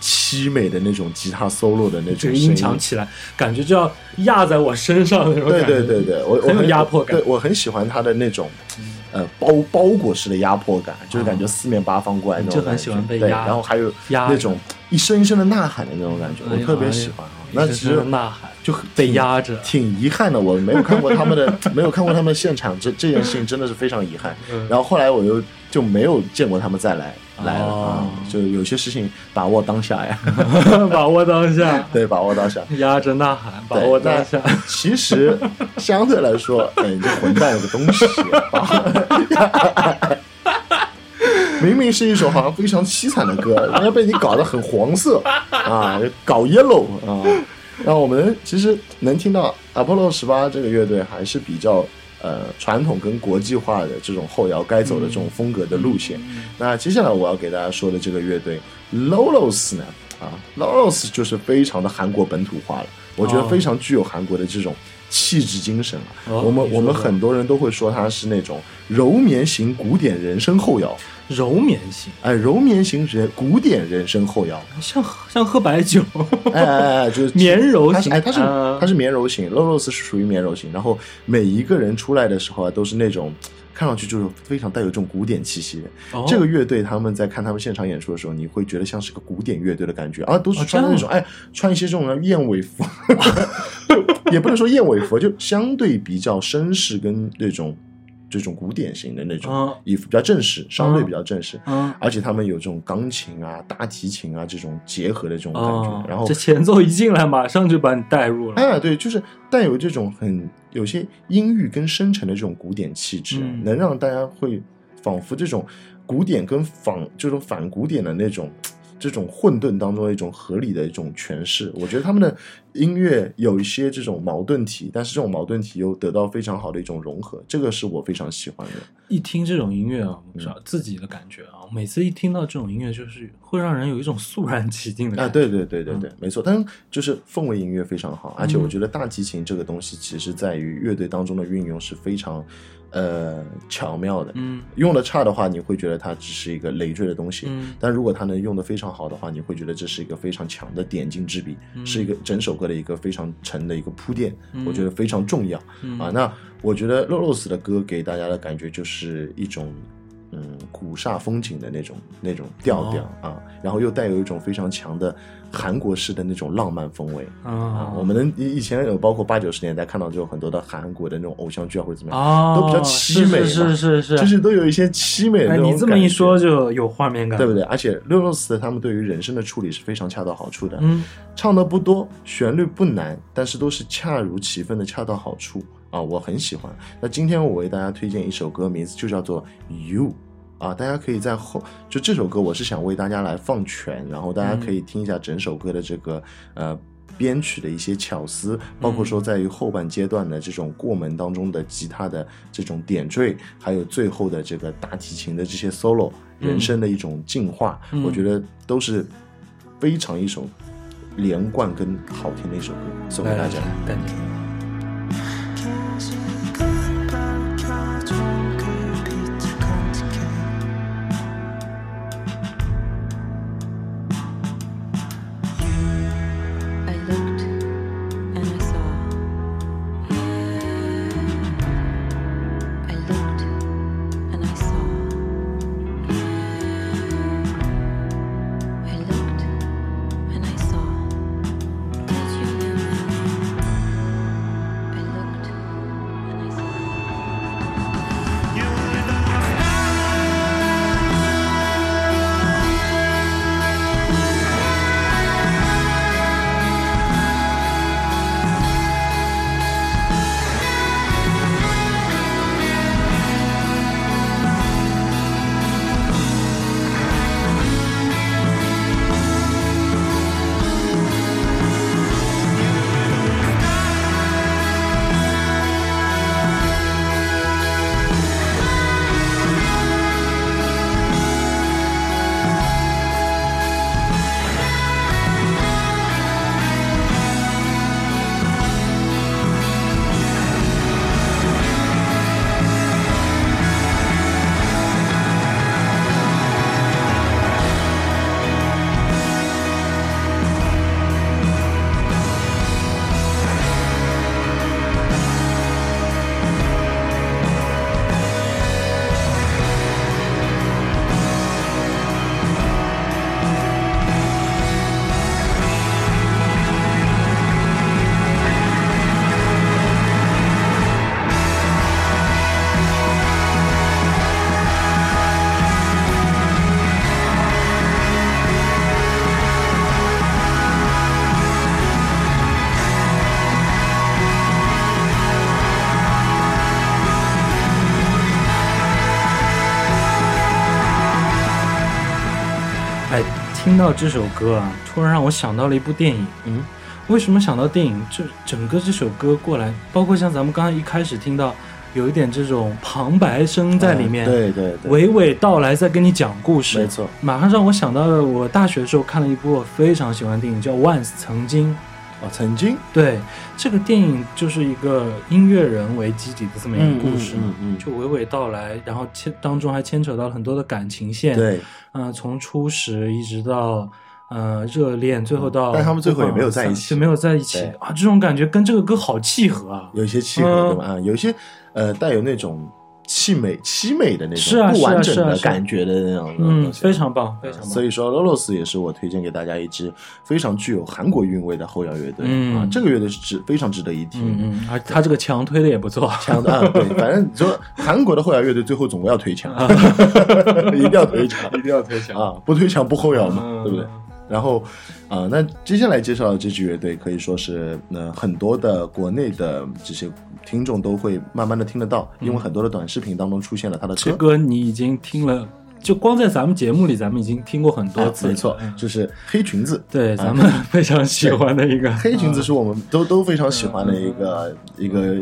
凄美的那种吉他 solo 的那种声这个音强起来，感觉就要压在我身上的那种对感觉。对对对，我我很有压迫感。嗯对我很喜欢他的那种，呃，包包裹式的压迫感，就是感觉四面八方过来那种感觉。你就很喜欢被对，压然后还有那种一声一声的呐喊的那种感觉，我特别喜欢啊。那其只实是呐喊，就很被压着。挺遗憾的，我没有看过他们的，没有看过他们的现场，这这件事情真的是非常遗憾。嗯然后后来我又就没有见过他们再来来了就有些事情把握当下呀，把握当下，对，把握当下。压着呐喊，把握当下。其实相对来说，哎，你这混蛋有个东西，明明是一首好像非常凄惨的歌，人家被你搞得很黄色啊，搞 yellow 啊。然后我们其实能听到 Apollo 十八这个乐队还是比较呃传统跟国际化的这种后摇该走的这种风格的路线。那接下来我要给大家说的这个乐队 Lolos 呢，啊，Lolos 就是非常的韩国本土化了，我觉得哦非常具有韩国的这种气质精神啊。哦我们我们很多人都会说他是那种柔绵型古典人生后摇，柔绵型，哎，柔绵型人古典人生后摇，像像喝白酒。哎哎哎，就 是绵柔型哎，它是啊它是绵柔型，Lolos 是属于绵柔型，然后每一个人出来的时候啊，都是那种。看上去就是非常带有这种古典气息。哦这个乐队他们在看他们现场演出的时候，你会觉得像是个古典乐队的感觉啊，都是哦穿的那种、哎，穿一些这种燕尾服，也不能说燕尾服，就相对比较绅士跟那种这种古典型的那种嗯衣服，比较正式，相对比较正式。嗯，而且他们有这种钢琴啊、大提琴啊这种结合的这种感觉，哦，然后这前奏一进来，马上就把你带入了。哎，对，就是带有这种很有些阴郁跟深沉的这种古典气质，嗯能让大家会仿佛这种古典跟仿这种反古典的那种这种混沌当中的一种合理的一种诠释。我觉得他们的音乐有一些这种矛盾体，但是这种矛盾体又得到非常好的一种融合，这个是我非常喜欢的。一听这种音乐啊，嗯不知道自己的感觉啊，每次一听到这种音乐，就是会让人有一种肃然起敬的感觉啊，觉。对对对对嗯对，没错。但是就是氛围音乐非常好，而且我觉得大提琴这个东西，其实在于乐队当中的运用是非常呃巧妙的。嗯用的差的话，你会觉得它只是一个累赘的东西；嗯但如果它能用的非常好的话，你会觉得这是一个非常强的点睛之笔，嗯是一个整首歌的一个非常沉的一个铺垫，嗯我觉得非常重要、嗯啊。那我觉得 Lolos 的歌给大家的感觉就是一种。嗯，古刹风景的那种那种调调、哦啊，然后又带有一种非常强的韩国式的那种浪漫风味啊啊。我们能以以前有包括八九十年代看到就有很多的韩国的那种偶像剧啊或者怎么样，哦，都比较凄美是是是是，就是都有一些凄美的那哎，种你这么一说就有画面感，对不对？而且六六四他们对于人生的处理是非常恰到好处的，嗯唱的不多，旋律不难，但是都是恰如其分的恰到好处啊，我很喜欢。那今天我为大家推荐一首歌，名字就叫做《You》。啊，大家可以在后就这首歌，我是想为大家来放全，然后大家可以听一下整首歌的这个呃编曲的一些巧思，包括说在于后半阶段的这种过门当中的吉他的这种点缀，还有最后的这个大提琴的这些 solo，嗯。人声的一种进化，嗯我觉得都是非常一首连贯跟好听的一首歌，送给大家。听到这首歌啊，突然让我想到了一部电影。嗯，为什么想到电影？这整个这首歌过来，包括像咱们刚刚一开始听到，有一点这种旁白声在里面，嗯对对对，娓娓道来，在跟你讲故事。没错，马上让我想到了我大学的时候看了一部我非常喜欢的电影，叫《Once》曾经。啊，曾经对，这个电影就是一个音乐人为基底的这么一个故事，嗯嗯就娓娓道来，然后牵当中还牵扯到了很多的感情线。，对，嗯、从初识一直到呃热恋，最后到但他们最后也没有在一起就没有在一起啊，这种感觉跟这个歌好契合啊。有一些契合，嗯对吧？啊，有一些呃带有那种凄美凄美的那种不完整的感觉的那种嗯，非常棒，非常棒。所以说，Lolos 也是我推荐给大家一支非常具有韩国韵味的后摇乐队、嗯啊，这个乐队是值非常值得一听。嗯他这个强推的也不错。强的啊，对，反正你说韩国的后摇乐队最后总归要推墙，一定要推墙，一定要推墙啊，不推墙不后摇嘛，嗯对不对？然后啊、那接下来介绍的这支乐队可以说是呃很多的国内的这些听众都会慢慢的听得到，因为很多的短视频当中出现了他的这歌。歌你已经听了，就光在咱们节目里，咱们已经听过很多啊次了。没错嗯，就是黑裙子。对，咱们非常喜欢的一个 黑裙子是我们都都非常喜欢的一个一个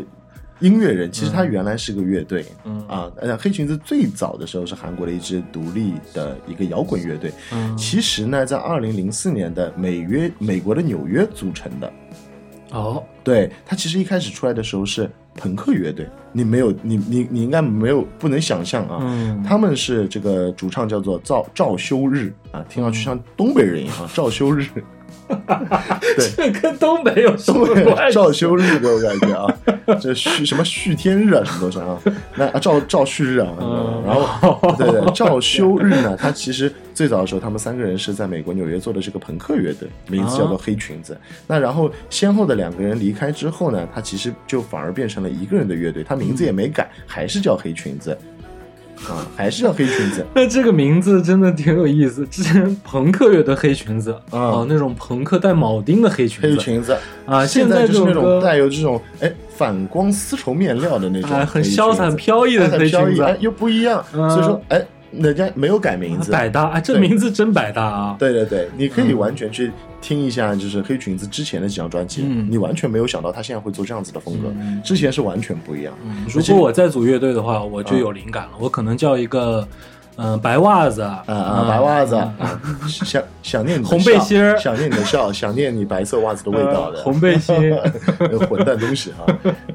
音乐人。其实他原来是个乐队，嗯啊，呃，黑裙子最早的时候是韩国的一支独立的一个摇滚乐队。嗯其实呢，在二零零四年的美约美国的纽约组成的。哦，对，他其实一开始出来的时候是朋克乐队，你没有，你你你应该没有不能想象啊。嗯他们是这个主唱叫做赵赵修日啊，听上去像东北人一样啊，赵修日。对，这跟东北有什么关系？赵修日给我感觉啊，这旭什么旭天日啊，什么东西啊？那啊赵赵旭日啊，嗯然后 对对赵修日呢，他其实最早的时候，他们三个人是在美国纽约做的这个朋克乐队，名字叫做黑裙子。那然后先后的两个人离开之后呢，他其实就反而变成了一个人的乐队，他名字也没改，还是叫黑裙子。啊，还是叫黑裙子，那这个名字真的挺有意思。之前朋克乐的黑裙子，啊。哦，那种朋克带铆钉的黑裙子，黑裙子。啊现现在就是那种带有这种哎反光丝绸面料的那种哎很潇洒、飘逸的黑裙子，哎，又不一样，嗯。所以说，哎，人家没有改名字，百搭，啊，这名字真百搭啊！对对对，你可以嗯完全去听一下，就是黑裙子之前的几张专辑，嗯。你完全没有想到他现在会做这样子的风格，嗯。之前是完全不一样。如果我再组乐队的话，我就有灵感了，我可能叫一个，嗯，白袜子，啊啊，白袜子，想想念你的 红背笑心儿。想念你的笑，想念你白色袜子的味道的。呃红背心，混蛋东西啊！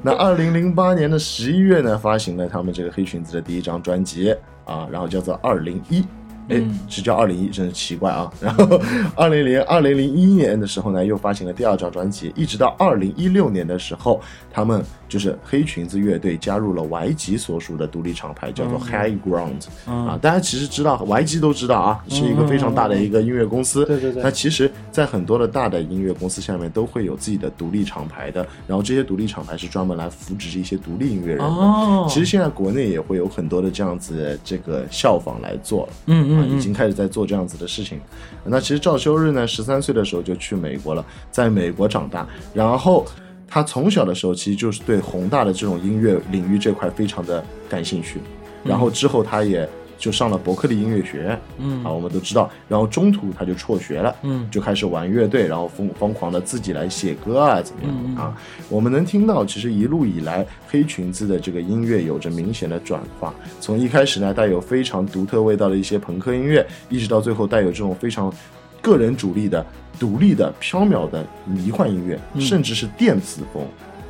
那二零零八年的十一月呢，发行了他们这个黑裙子的第一张专辑啊，然后叫做《二零一》。哎嗯，只叫二零一，真是奇怪啊！然后，二零零二零零一年的时候呢，又发行了第二张专辑，一直到二零一六年的时候，他们就是黑裙子乐队加入了 YG 所属的独立厂牌，叫做 High Ground、嗯啊。大家其实知道，YG 都知道啊，是一个非常大的一个音乐公司。对对对那其实，在很多的大的音乐公司下面都会有自己的独立厂牌的，然后这些独立厂牌是专门来扶持一些独立音乐人的。哦，其实现在国内也会有很多的这样子的这个效仿来做嗯嗯，已经开始在做这样子的事情。那其实赵修日呢，十三岁的时候就去美国了，在美国长大，然后他从小的时候其实就是对宏大的这种音乐领域这块非常的感兴趣，然后之后他也。就上了伯克利音乐学院，嗯啊，我们都知道。然后中途他就辍学了，嗯就开始玩乐队，然后疯疯狂的自己来写歌啊，怎么样、啊？我们能听到，其实一路以来，黑裙子的这个音乐有着明显的转化。从一开始呢，带有非常独特味道的一些朋克音乐，一直到最后带有这种非常个人主力的、独立的、飘渺的迷幻音乐，嗯甚至是电子风。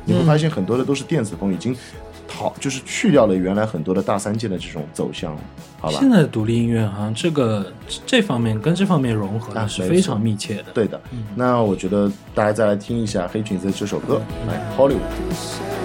你会发现很多的都是电子风，已经逃就是去掉了原来很多的大三界的这种走向，好吧？现在的独立音乐好像这个这方面跟这方面融合啊的是非常密切的。对的，那我觉得大家再来听一下黑裙子这首歌，来《》。Hollywood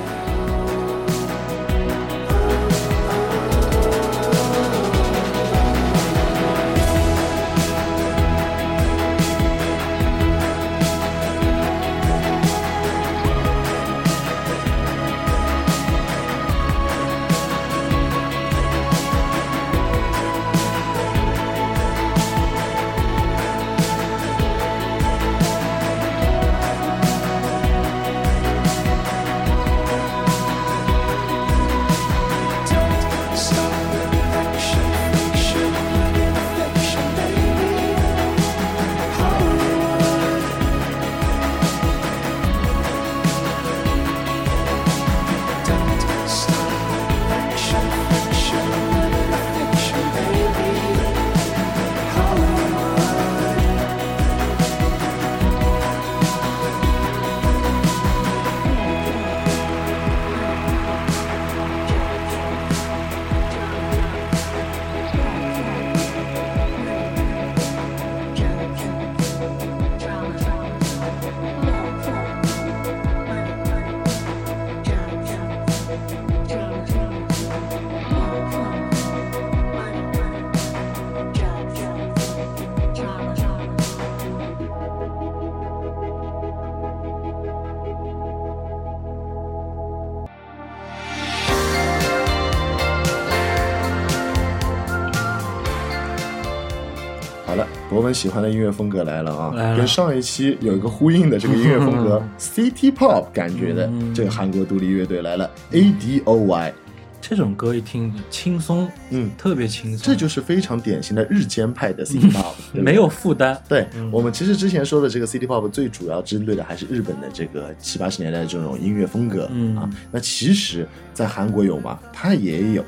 喜欢的音乐风格来了啊，来了。跟上一期有一个呼应的这个音乐风格 City Pop 感觉的、嗯。这个韩国独立乐队来了 A D O Y，这种歌一听轻松，嗯，特别轻松，这就是非常典型的日间派的 City Pop，没有负担。对、嗯。我们其实之前说的这个 City Pop 最主要针对的还是日本的这个七八十年代的这种音乐风格、嗯。啊。那其实，在韩国有吗？它也有。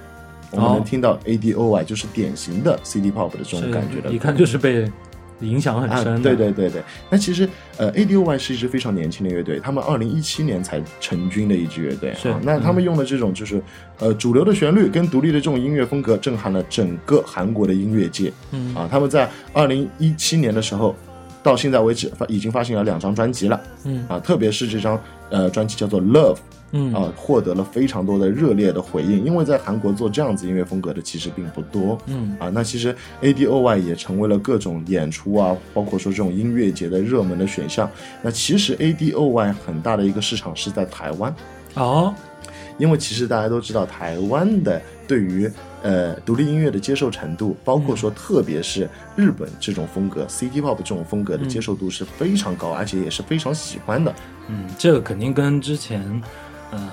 我们哦能听到 A D O Y 就是典型的 City Pop 的这种感觉的，一看就是被影响很深。啊。对对对对，那其实呃，A D O Y 是一支非常年轻的乐队，他们二零一七年才成军的一支乐队是啊。那他们用的这种就是呃主流的旋律跟独立的这种音乐风格，震撼了整个韩国的音乐界嗯啊。他们在二零一七年的时候。到现在为止，发已经发行了两张专辑了嗯啊，特别是这张呃专辑叫做《Love》嗯啊，获得了非常多的热烈的回应。因为在韩国做这样子音乐风格的其实并不多，嗯啊，那其实 A D O Y 也成为了各种演出啊，包括说这种音乐节的热门的选项。那其实 A D O Y 很大的一个市场是在台湾，哦因为其实大家都知道，台湾的对于呃独立音乐的接受程度，包括说特别是日本这种风格、City Pop 这种风格的接受度是非常高，而且也是非常喜欢的。嗯，这个肯定跟之前呃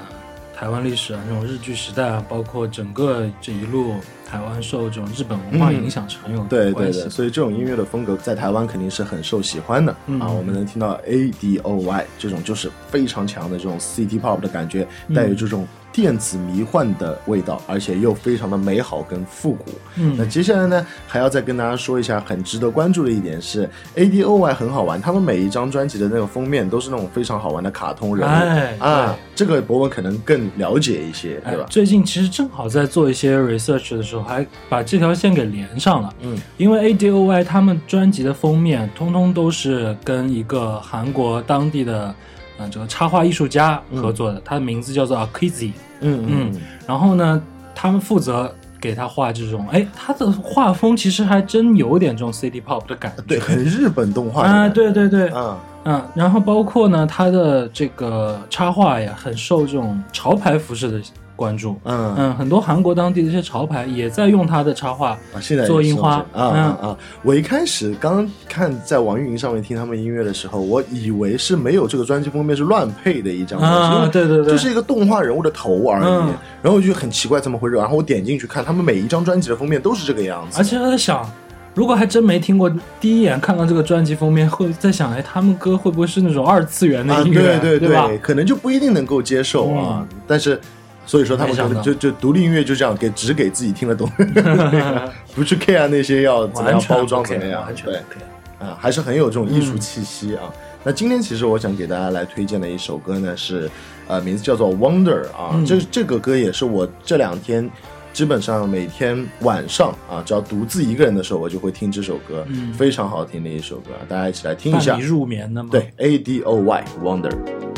台湾历史啊那种日剧时代啊，包括整个这一路台湾受这种日本文化影响是很有嗯对对对，所以这种音乐的风格在台湾肯定是很受喜欢的、嗯。啊。我们能听到 A D O Y 这种就是非常强的这种 City Pop 的感觉，带有这种电子迷幻的味道，而且又非常的美好跟复古。嗯那接下来呢，还要再跟大家说一下很值得关注的一点是，A D O Y 很好玩，他们每一张专辑的那个封面都是那种非常好玩的卡通人物、哎啊，这个博文可能更了解一些，对吧？哎最近其实正好在做一些 research 的时候，还把这条线给连上了。嗯，因为 A D O Y 他们专辑的封面通通都是跟一个韩国当地的呃这个插画艺术家合作的，他的名字叫做 Akizi。嗯嗯然后呢，他们负责给他画这种，哎，他的画风其实还真有点这种 City Pop 的感觉。对，很日本动画啊，对对对，嗯。嗯，然后包括呢，他的这个插画呀，很受这种潮牌服饰的关注。嗯嗯，很多韩国当地的一些潮牌也在用他的插画做印花啊啊啊！我一开始刚看在网易云上面听他们音乐的时候，我以为是没有这个专辑封面是乱配的一张专辑，对对对，就是一个动画人物的头而已。嗯然后我就很奇怪怎么回事，然后我点进去看，他们每一张专辑的封面都是这个样子。而且我在想，如果还真没听过，第一眼看到这个专辑封面，会在想，哎，他们歌会不会是那种二次元的啊，音乐，对对对？可能就不一定能够接受啊。但是，所以说他们可没想到能就就独立音乐就这样给只给自己听得懂，不去 care 那些要怎么样包装怎么样，对啊，还是很有这种艺术嗯气息啊。那今天其实我想给大家来推荐的一首歌呢是，呃，名字叫做《Wonder》啊，嗯这这个歌也是我这两天。基本上每天晚上啊，只要独自一个人的时候，我就会听这首歌，嗯非常好听的一首歌，大家一起来听一下。入眠的吗。对，A D O Y Wonder。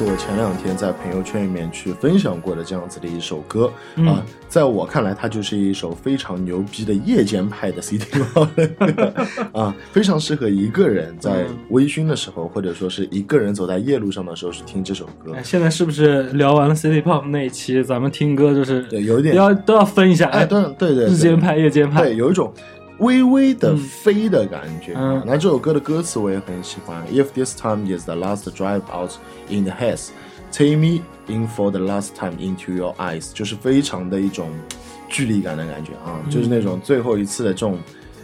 是我前两天在朋友圈里面去分享过的这样子的一首歌、嗯啊，在我看来，它就是一首非常牛逼的夜间派的 City Pop 啊，非常适合一个人在嗯微醺的时候，或者说是一个人走在夜路上的时候去听这首歌哎，。现在是不是聊完了 City Pop 那一期，咱们听歌就是对，有一点要都要分一下，哎，对对对，对日间派、夜间派对，，有一种微微的飞的感觉。嗯那这首歌的歌词我也很喜欢。If this time is the last drive out in the haze, take me in for the last time into your eyes，就是非常的一种距离感的感觉啊，嗯就是那种最后一次的这种。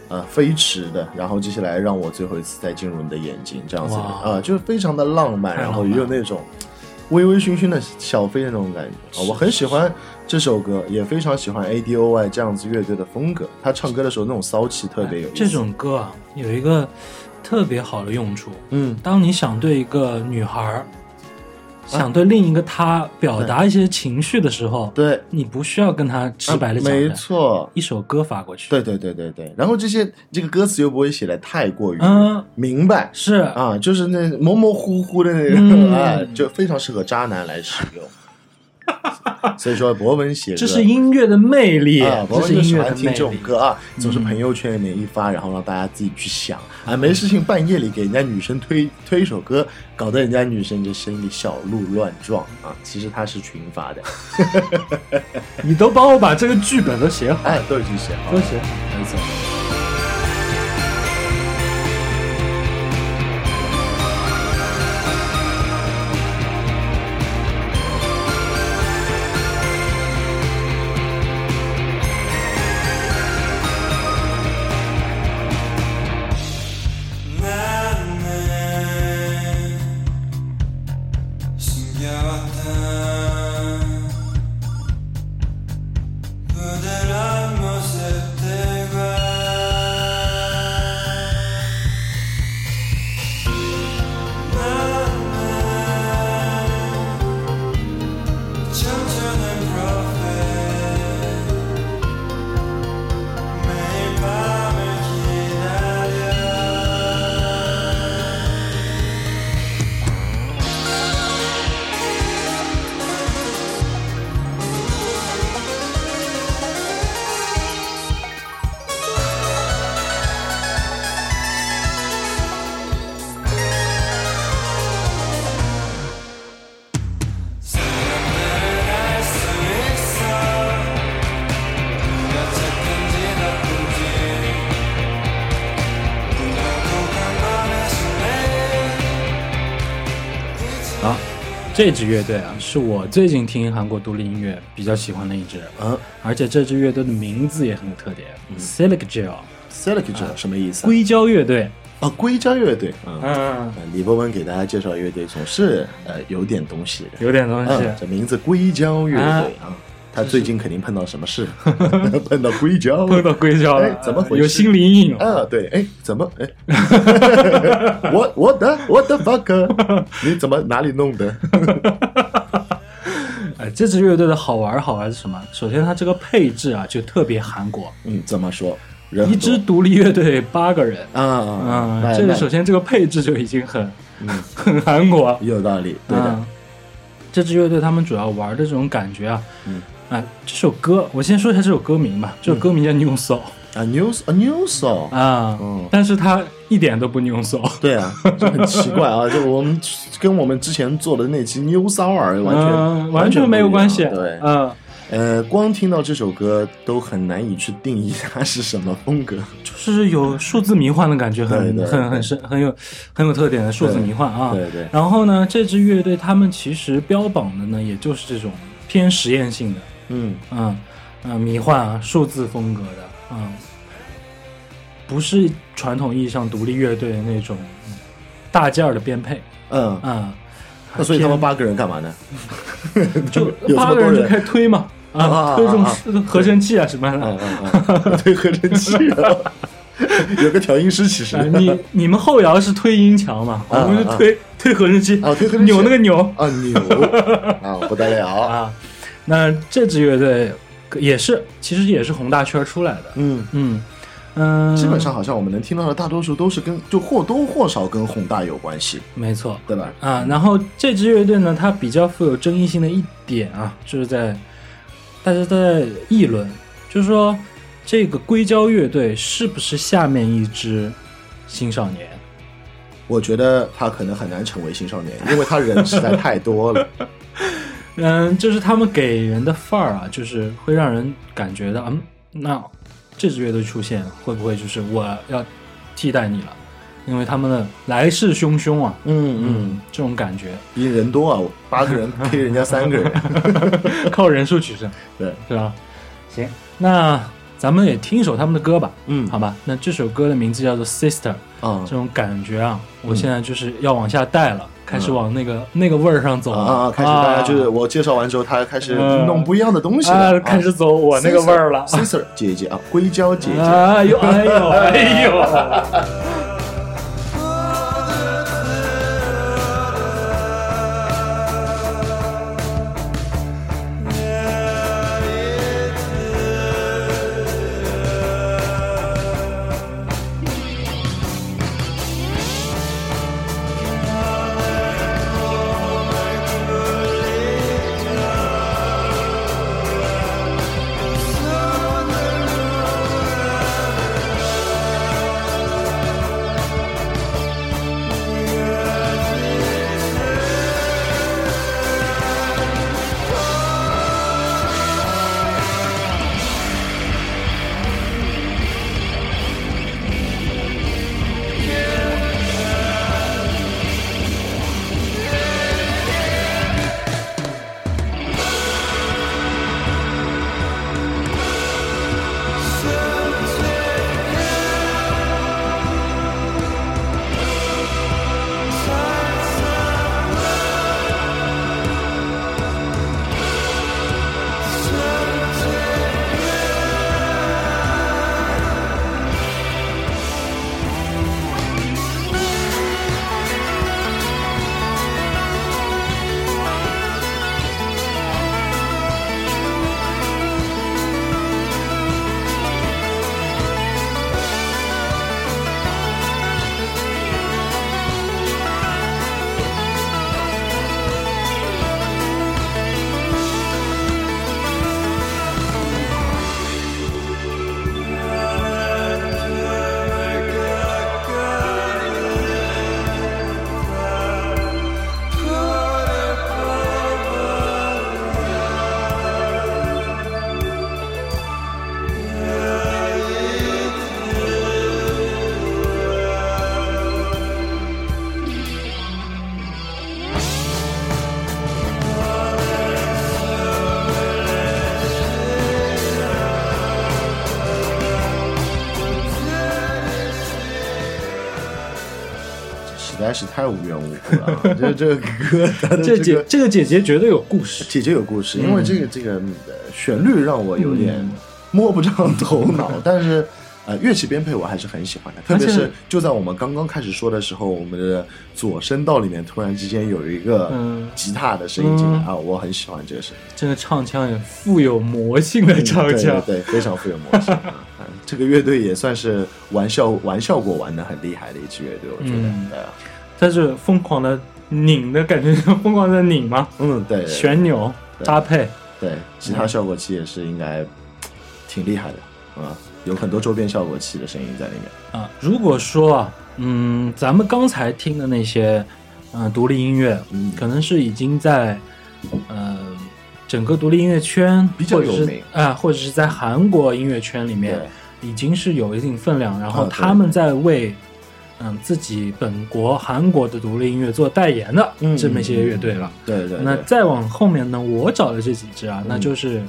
呃，飞驰的，然后接下来让我最后一次再进入你的眼睛，这样子啊、就是非常的浪漫，太然后也有那种微微醺醺的小飞的那种感觉啊，我很喜欢这首歌，也非常喜欢 ADOY 这样子乐队的风格。他唱歌的时候那种骚气特别有意思。这种歌啊，有一个特别好的用处。嗯，当你想对一个女孩儿，想对另一个她表达一些情绪的时候，对，你不需要跟她直白的讲啊没，错。一首歌发过去。对对对对对，然后这些这个歌词又不会写的太过于嗯明白、是啊，就是那模模糊糊的那嗯种，哎，就非常适合渣男来使用。所以说，博文写歌这是音乐的魅力，啊，博文喜欢听这种。歌啊，总是朋友圈里面一发，然后让大家自己去想啊，没事情半夜里给人家女生推推一首歌，搞得人家女生这心里小鹿乱撞啊。其实他是群发的，你都帮我把这个剧本都写好，哎，都已经写好了，都写。没错。这支乐队啊，是我最近听韩国独立音乐比较喜欢的一支，嗯而且这支乐队的名字也很有特点，Silic Gel。Silic Gel 什么意思啊？硅胶乐队。啊，硅胶乐队。嗯，嗯，呃李博文给大家介绍乐队总是呃有点东西的。有点东西。嗯，这名字硅胶乐队啊，他最近肯定碰到什么事，碰到硅胶，碰到硅胶了哎，怎么回事有心理阴影了。啊，对，哎，怎么，哎，我我的我的 fuck，你怎么哪里弄的？哎，这支乐队的好玩好玩是什么？首先，它这个配置啊，就特别韩国，嗯，怎么说？人一支独立乐队八个人。啊啊，这个首先这个配置就已经很嗯很韩国。有道理，对的啊，这支乐队他们主要玩的这种感觉啊，嗯，哎，这首歌我先说一下这首歌名吧，这首歌名叫《New Soul》啊，news 啊 news 哦，啊，嗯。但是它一点都不 New Soul，对啊，就很奇怪啊，就我们跟我们之前做的那期 New Sour 完全、嗯完全没有关系。对，嗯，呃，光听到这首歌都很难以去定义它是什么风格。就是有数字迷幻的感觉，很很很深，很有很有特点的数字迷幻啊。对对，然后呢，这支乐队他们其实标榜的呢，也就是这种偏实验性的，嗯。嗯嗯，迷幻啊，数字风格的，嗯，不是传统意义上独立乐队的那种嗯大件儿的编配，嗯，啊、那所以他们八个人干嘛呢？就 八个人就开始推嘛，啊啊啊推这种啊。合成器啊什么的。嗯嗯嗯，对合成器，有个调音师其实。啊，你你们后摇是推音墙嘛，啊我们是推推合成器，啊推合扭那个扭。啊扭。啊不得了，啊。那这支乐队也是，其实也是宏大圈出来的，嗯嗯，嗯，基本上好像我们能听到的大多数都是跟就或多或少跟宏大有关系，没错对吧？啊。然后这支乐队呢，它比较富有争议性的一点啊，就是在大家都在议论，就是说这个硅胶乐队是不是下面一支青少年？我觉得他可能很难成为青少年，因为他人实在太多了。嗯，就是他们给人的范儿啊，就是会让人感觉到，嗯，那这支乐队出现会不会就是我要替代你了？因为他们的来势汹汹啊，嗯嗯，这种感觉。因为人多啊，八个人 K 人家三个人，靠人数取胜，对，是吧？行，那咱们也听一首他们的歌吧，嗯好吧？那这首歌的名字叫做《Sister》，啊这种感觉啊，我现在就是要往下带了，开始往那个那个味儿上走啊啊！开始大家就是我介绍完之后，他开始嗯弄不一样的东西了，啊，开始走我那个味儿了。Sister 姐姐啊，硅胶姐姐，哎呦哎呦哎呦！实 在是太无缘无故了啊。这这个歌，它的这这个姐这个姐姐绝对有故事。姐姐有故事，因为这个这个呃旋律让我有点摸不着头脑，但是。呃，乐器编配我还是很喜欢的，特别是就在我们刚刚开始说的时候，我们的左声道里面突然之间有一个嗯吉他的声音进来、嗯啊，我很喜欢这个声音。这个唱腔也富有魔性的唱对腔对，对，非常富有魔性。啊嗯这个乐队也算是玩笑玩效果玩的很厉害的一支乐队，我觉得。嗯对啊，它是疯狂的拧的感觉，疯狂的拧吗，嗯，对，对旋钮搭配。对，其他效果器也是应该挺厉害的啊，有很多周边效果器的声音在里面。啊，如果说啊，嗯，咱们刚才听的那些，嗯、独立音乐，嗯可能是已经在，呃，整个独立音乐圈比较有名啊、或者是在韩国音乐圈里面，已经是有一定分量，然后他们在为。嗯，自己本国韩国的独立音乐做代言的嗯这么一些乐队了。对对，对那再往后面呢，我找的这几支啊，那就是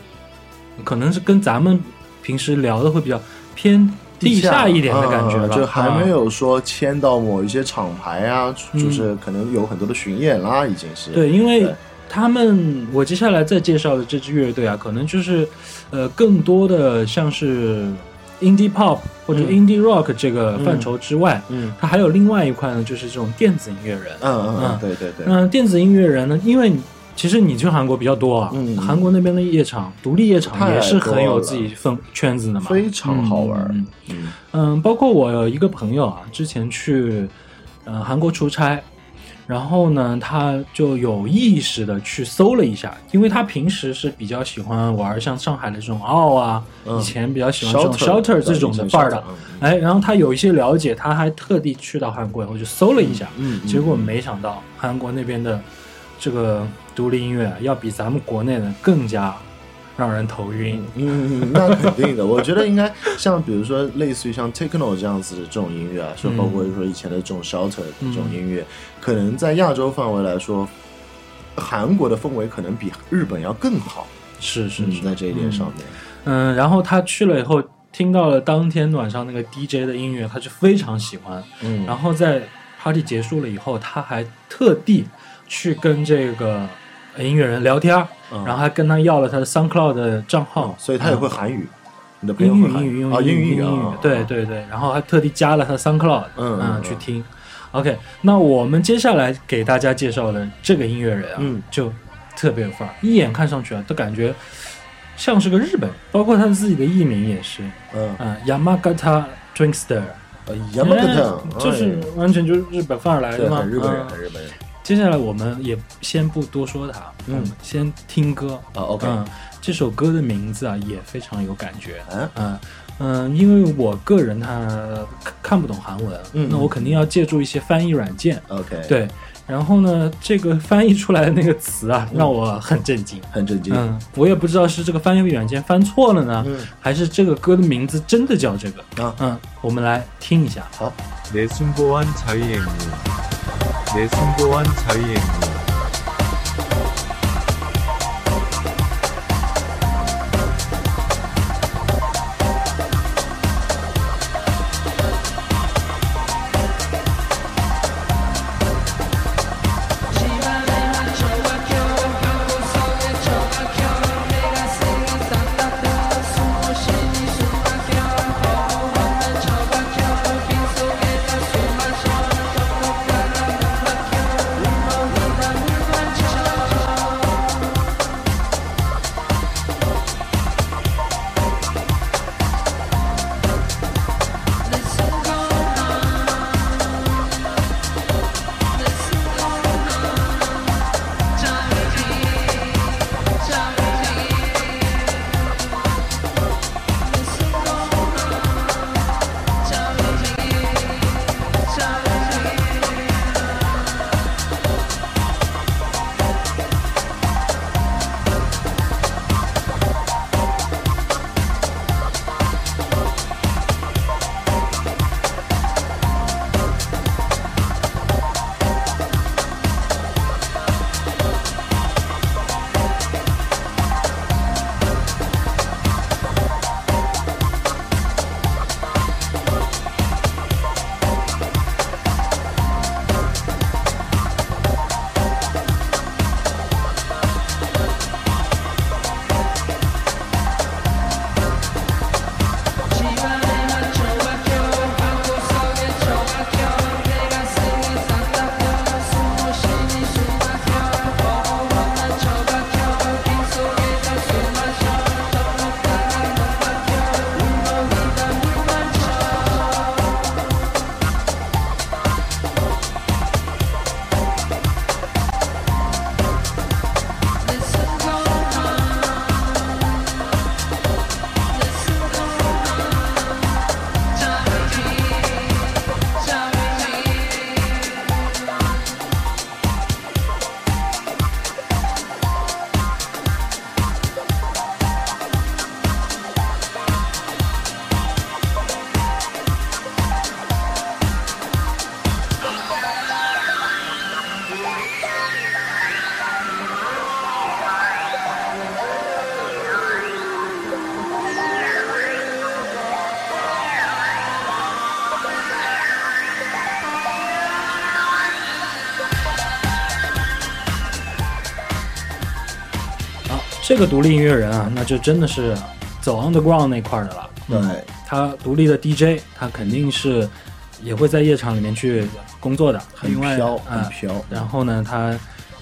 可能是跟咱们平时聊的会比较偏地下一点的感觉了，啊就还没啊有说签到某一些厂牌啊，嗯就是可能有很多的巡演啦，已经是。对，因为他们我接下来再介绍的这支乐队啊，可能就是呃更多的像是 indie pop 或者嗯。indie rock 这个范畴之外，嗯。它还有另外一块呢，就是这种电子音乐人。嗯嗯嗯嗯，对对对，那电子音乐人呢，因为其实你去韩国比较多啊，嗯韩国那边的夜场，独立夜场也是很有自己分圈子的嘛，非常好玩儿。嗯。嗯。嗯，包括我有一个朋友啊，之前去呃韩国出差，然后呢，他就有意识的去搜了一下，因为他平时是比较喜欢玩像上海的这种奥啊，嗯。以前比较喜欢这种 Shelter，shelter 这种的范儿的。shelter，嗯，哎，然后他有一些了解，他还特地去到韩国以后就搜了一下，嗯嗯结果没想到韩国那边的这个独立音乐啊要比咱们国内的更加让人头晕。嗯，那肯定的。我觉得应该像比如说类似于像 techno 这样子的这种音乐啊，说嗯包括说以前的这种 shelter 这种音乐，可能在亚洲范围来说，韩国的氛围可能比日本要更好。是是是，嗯在这一点上面，嗯，然后他去了以后，听到了当天晚上那个 DJ 的音乐，他就非常喜欢。嗯，然后在 party 结束了以后，他还特地去跟这个音乐人聊天然后还跟他要了他的 SoundCloud 的账号，所以他也会嗯韩语。你的朋友英语英语英语啊，英语英语啊，对对对，然后还特地加了他的 SoundCloud，嗯嗯去听。OK，那我们接下来给大家介绍的这个音乐人啊，嗯。就特别有范儿，一眼看上去啊，都感觉像是个日本，包括他自己的艺名也是，嗯，啊、Yamagata Drinkster，Yamagata 就是完全就是日本范儿来，的嘛，日本人，日本人接下来我们也先不多说它，嗯，先听歌。啊，OK，嗯，这首歌的名字啊也非常有感觉，嗯嗯嗯，因为我个人他看不懂韩文，嗯，那我肯定要借助一些翻译软件，OK，对，然后呢，这个翻译出来的那个词啊让我很震惊，很震惊，嗯，我也不知道是这个翻译软件翻错了呢，还是这个歌的名字真的叫这个，嗯嗯，我们来听一下，好。 내성교원 저희입니다. 这个独立音乐人啊，那就真的是走 underground 那块儿的了。对，他独立的 DJ，他肯定是也会在夜场里面去工作的，很另外飘，啊很飘。然后呢，他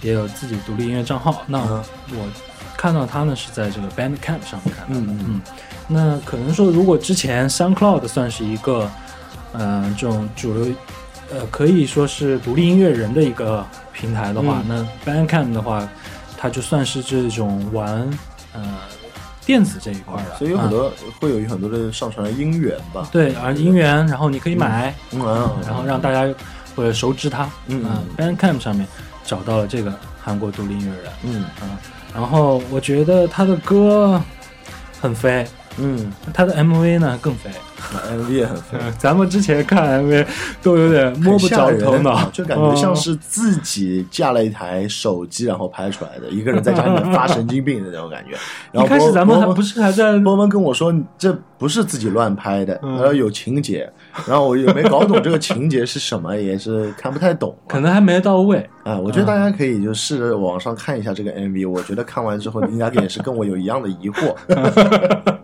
也有自己独立音乐账号。那嗯我看到他呢是在这个 Bandcamp 上面看到的。嗯那可能说，如果之前 SoundCloud 算是一个，嗯、这种主流，呃，可以说是独立音乐人的一个平台的话，那 Bandcamp 的话，它就算是这种玩呃电子这一块的，啊所以有很多、会有很多的上传的音源吧。对，而音源，然后你可以买，然后让大家或者熟知它，嗯啊 Bandcamp 上面找到了这个韩国独立音乐人，嗯。啊，然后我觉得他的歌很飞，嗯。他的 MV 呢更飞。，MV 也很飞。嗯，咱们之前看 MV 都有点摸不着头脑就感觉像嗯是自己架了一台手机然后拍出来的，一个人在家里面发神经病的那种感觉。然后一开始咱们还不是还在波波跟我说这不是自己乱拍的，嗯然后有情节，然后我也没搞懂这个情节是什么，也是看不太懂。可能还没到位。啊，我觉得大家可以就试着网上看一下这个 MV，我觉得看完之后应该也是跟我有一样的疑惑。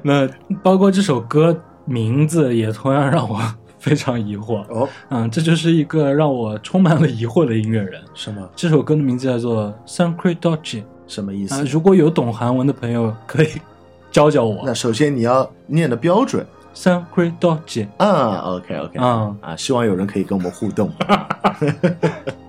那包括这首歌名字也同样让我 非常疑惑。哦，嗯，这就是一个让我充满了疑惑的音乐人。什么这首歌的名字叫做《Sankri Doji》什么意思啊，？如果有懂韩文的朋友可以教教我那。首先你要念的标准 Sankri Doji，啊，OK OK，嗯啊，希望有人可以跟我们互动。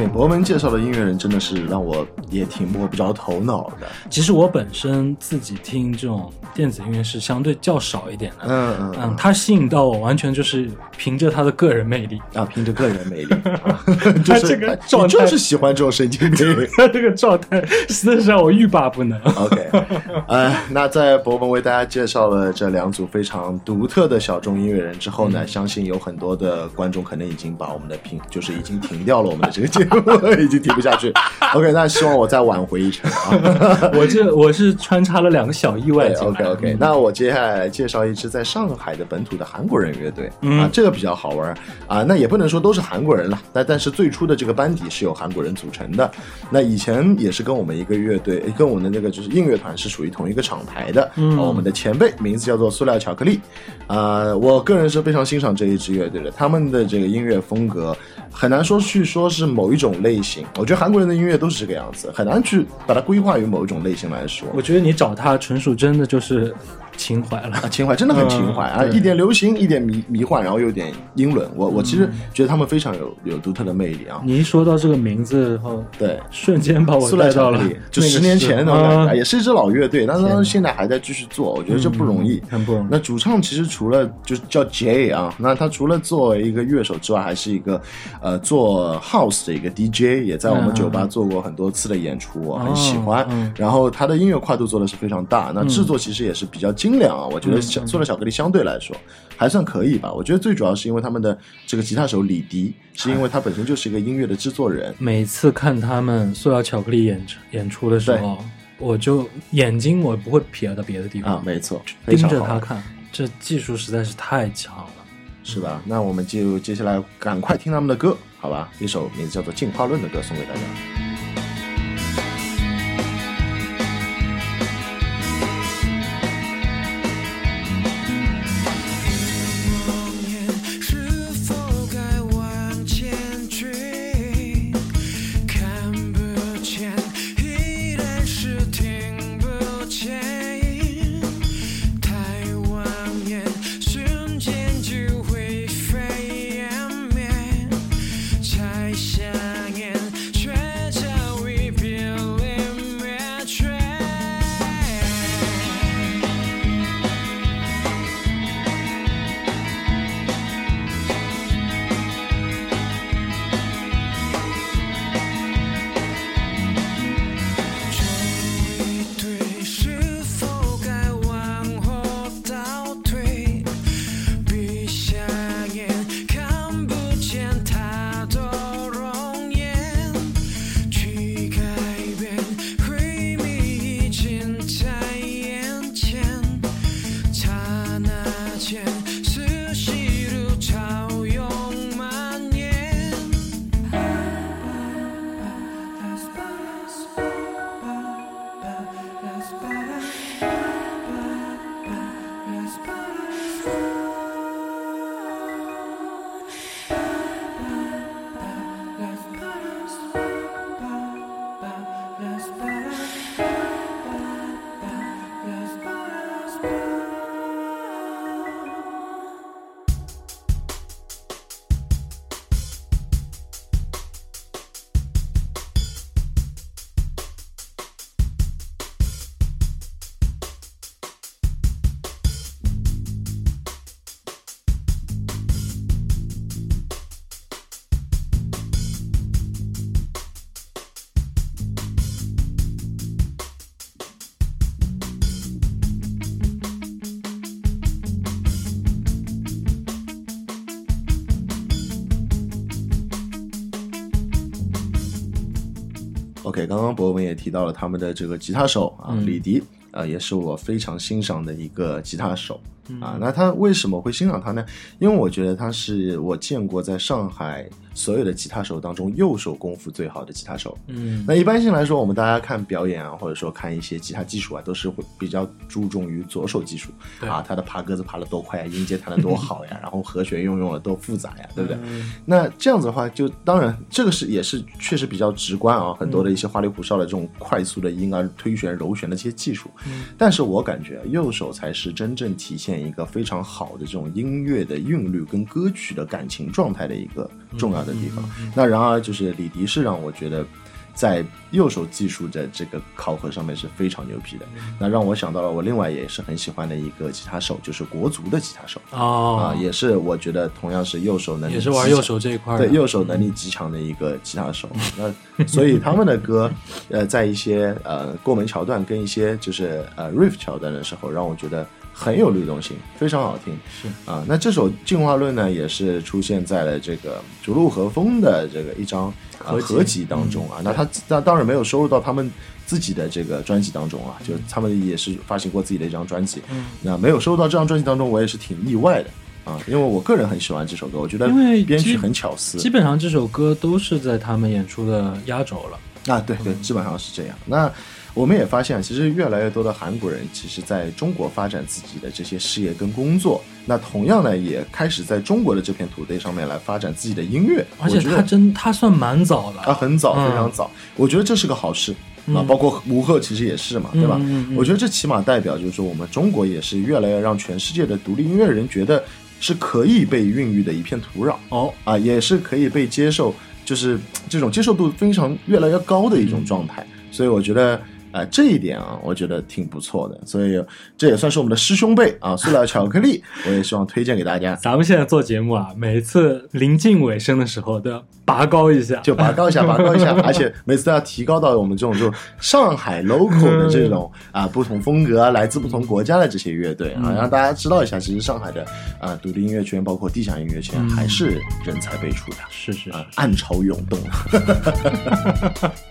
OK，博文介绍的音乐人真的是让我也挺摸不着头脑的。其实我本身自己听这种电子音乐是相对较少一点的。嗯嗯嗯，他吸引到我完全就是凭着他的个人魅力。啊，凭着个人魅力，啊 就是他这个状态就是喜欢这种神经病。他这个状态实在是让我欲罢不能。OK，呃，那在博文为大家介绍了这两组非常独特的小众音乐人之后嗯呢，相信有很多的观众可能已经把我们的评，就是已经停掉了我们的这个节目，已经听不下去。OK，那希望我再挽回一程啊。我这我是穿插了两个小意外。，OK OK，嗯那我接下来来介绍一支在上海的本土的韩国人乐队、嗯啊，这个比较好玩啊。那也不能说都是韩国人了，但但是最初的这个班底是由韩国人组成的。那以前也是跟我们一个乐队，跟我们的那个就是硬乐团是属于同一个厂牌的。嗯啊我们的前辈名字叫做塑料巧克力。啊，我个人是非常欣赏这一支乐队的，他们的这个音乐风格很难说去说是某一种类型。我觉得韩国人的音乐都是这个样子，很难去把它规划于某一种类型来说。我觉得你找他纯属真的就是情怀了啊，。情怀真的很情怀、啊，一点流行，一点迷迷幻，然后又有点英伦。我我其实觉得他们非常有有独特的魅力啊。你一说到这个名字后，对，瞬间把我塑料带到了就十年时前那种感觉，啊也是一支老乐队，但是现在还在继续做，我觉得这不容易。嗯很不容易那主唱其实除了就是叫 J 啊，那他除了作为一个乐手之外，还是一个呃做 House 的一个 DJ，也在我们嗯酒吧做过很多次的演出，我很喜欢。嗯然后他的音乐跨度做的是非常大，那制作其实也是比较精良啊，我觉得嗯小塑料巧克力相对来说还算可以吧。我觉得最主要是因为他们的这个吉他手李迪，是因为他本身就是一个音乐的制作人。每次看他们塑料巧克力演演出的时候，我就眼睛我不会瞥到别的地方啊，没错，盯着他看，这技术实在是太强了。是吧？那我们就接下来赶快听他们的歌，好吧？一首名字叫做《进化论》的歌送给大家。刚刚博文也提到了他们的这个吉他手啊，嗯。李迪啊、也是我非常欣赏的一个吉他手。嗯啊。那他为什么会欣赏他呢？因为我觉得他是我见过在上海所有的吉他手当中右手功夫最好的吉他手。嗯那一般性来说，我们大家看表演啊，或者说看一些吉他技术啊，都是会比较注重于左手技术对啊，他的爬格子爬得多快呀，音阶弹得多好呀，然后和弦运用的多复杂呀，对不对？嗯那这样子的话，就当然这个是也是确实比较直观啊，很多的一些花里胡哨的这种快速的音啊、推弦、揉弦的这些技术。但是我感觉右手才是真正体现一个非常好的这种音乐的韵律跟歌曲的感情状态的一个重要的地方。那然而就是李迪是让我觉得。在右手技术的这个考核上面是非常牛皮的，那让我想到了我另外也是很喜欢的一个吉他手，就是国足的吉他手哦啊，，也是我觉得同样是右手能力也是玩右手这一块，对右手能力极强的一个吉他手。那所以他们的歌，呃，在一些呃过门桥段跟一些就是呃 riff 桥段的时候，让我觉得很有律动性，非常好听。是啊，那这首《进化论》呢，也是出现在了这个逐鹿和风的这个一张、呃、合集合集当中啊。那他那当然没有收入到他们自己的这个专辑当中啊，就他们也是发行过自己的一张专辑。嗯那没有收入到这张专辑当中，我也是挺意外的啊，因为我个人很喜欢这首歌，我觉得因为编曲很巧思。基本上这首歌都是在他们演出的压轴了。啊，对对，基本上是这样。那我们也发现，其实越来越多的韩国人，其实在中国发展自己的这些事业跟工作。那同样呢，也开始在中国的这片土地上面来发展自己的音乐。而且他真他算蛮早的他，很早，嗯非常早。我觉得这是个好事。啊，包括吴赫其实也是嘛，对吧？嗯嗯嗯我觉得这起码代表就是说，我们中国也是越来越让全世界的独立音乐人觉得是可以被孕育的一片土壤哦，啊，也是可以被接受，就是这种接受度非常越来越高的一种状态。所以我觉得。啊、这一点啊，我觉得挺不错的，所以这也算是我们的师兄辈啊，塑料巧克力，我也希望推荐给大家。咱们现在做节目啊，每次临近尾声的时候都要拔高一下，就拔高一下，拔高一下，而且每次都要提高到我们这种就上海 local 的这种啊不同风格啊，来自不同国家的这些乐队啊，让大家知道一下，其实上海的啊独立音乐圈，包括地下音乐圈，还是人才辈出的是是是啊，，暗潮涌动。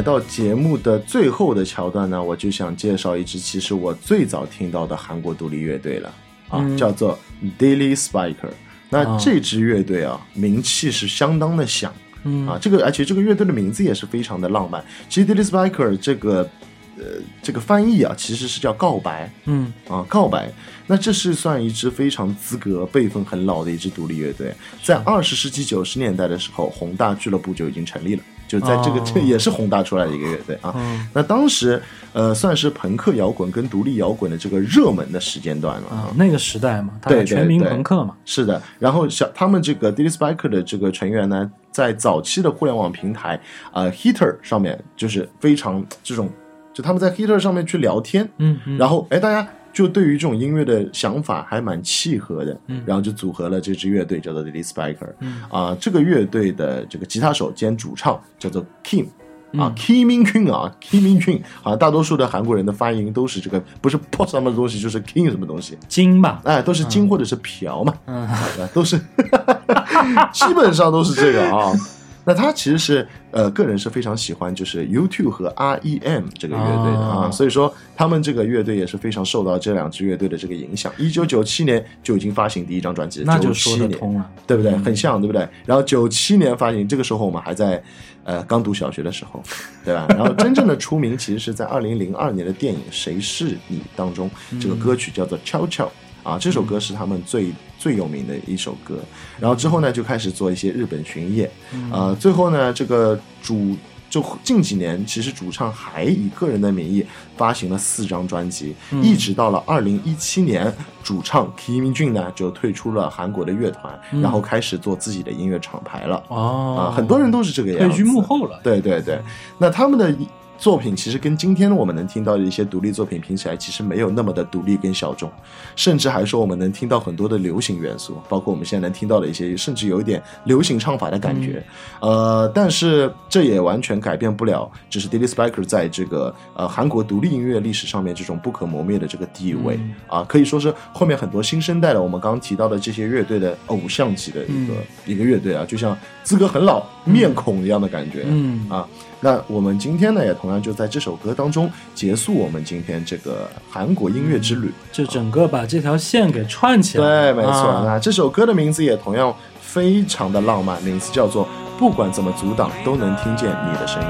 来到节目的最后的桥段呢，我就想介绍一支其实我最早听到的韩国独立乐队了啊，嗯叫做 Daily Spiker。那啊这支乐队啊，名气是相当的响嗯啊，这个而且这个乐队的名字也是非常的浪漫。其实 Daily Spiker 这个呃这个翻译啊，其实是叫告白。嗯啊，告白。那这是算一支非常资格、辈分很老的一支独立乐队，在二十世纪九十年代的时候，宏大俱乐部就已经成立了，就在这个、哦。这 也是宏大出来的一个乐队啊。嗯。那当时呃，算是朋克摇滚跟独立摇滚的这个热门的时间段了啊，那个时代嘛，他对对全民朋克嘛，是的，然后小他们这个 d i l y Spiker 的这个成员呢，在早期的互联网平台呃 Heater 上面，就是非常这种，就他们在 Heater 上面去聊天，嗯嗯，然后哎，大家就对于这种音乐的想法还蛮契合的，嗯。然后就组合了这支乐队，叫做 The Spiker，。嗯。啊、这个乐队的这个吉他手兼主唱叫做 Kim。啊嗯，Kim Min Kyun 啊，Kim Min Kyun，好像大多数的韩国人的发音都是这个，不是 pop 什么东西，就是 King 什么东西，金吧，哎，都是金或者是朴嘛，嗯。啊都是，基本上都是这个啊。那他其实是呃，个人是非常喜欢就是 YouTube 和 REM 这个乐队的啊，哦所以说他们这个乐队也是非常受到这两支乐队的这个影响。一九九七年就已经发行第一张专辑，那就说97年得通了，对不对？嗯很像，对不对？然后九七年发行，这个时候我们还在呃刚读小学的时候，对吧？然后真正的出名其实是在二零零二年的电影《谁是你》当中，这个歌曲叫做《悄悄》啊，这首歌是他们最最有名的一首歌。然后之后呢，就开始做一些日本巡演，呃，最后呢，这个主。就近几年，其实主唱还以个人的名义发行了四张专辑，一直到了二零一七年，主唱 Kim Min Jun 呢就退出了韩国的乐团，然后开始做自己的音乐厂牌了。哦啊，，很多人都是这个样子。退居幕后了，对对对，那他们的作品其实跟今天我们能听到的一些独立作品比起来，其实没有那么的独立跟小众，甚至还说我们能听到很多的流行元素，包括我们现在能听到的一些，甚至有一点流行唱法的感觉。呃，但是这也完全改变不了，就是 Daily Spiker 在这个呃韩国独立音乐历史上面这种不可磨灭的这个地位、嗯啊，可以说是后面很多新生代的我们刚刚提到的这些乐队的偶像级的一个、一个乐队啊，就像资格很老、面孔一样的感觉。嗯啊，那我们今天呢，也同样就在这首歌当中结束我们今天这个韩国音乐之旅。就整个把这条线给串起来对，没错。啊那这首歌的名字也同样非常的浪漫，名字叫做《不管怎么阻挡，都能听见你的声音》。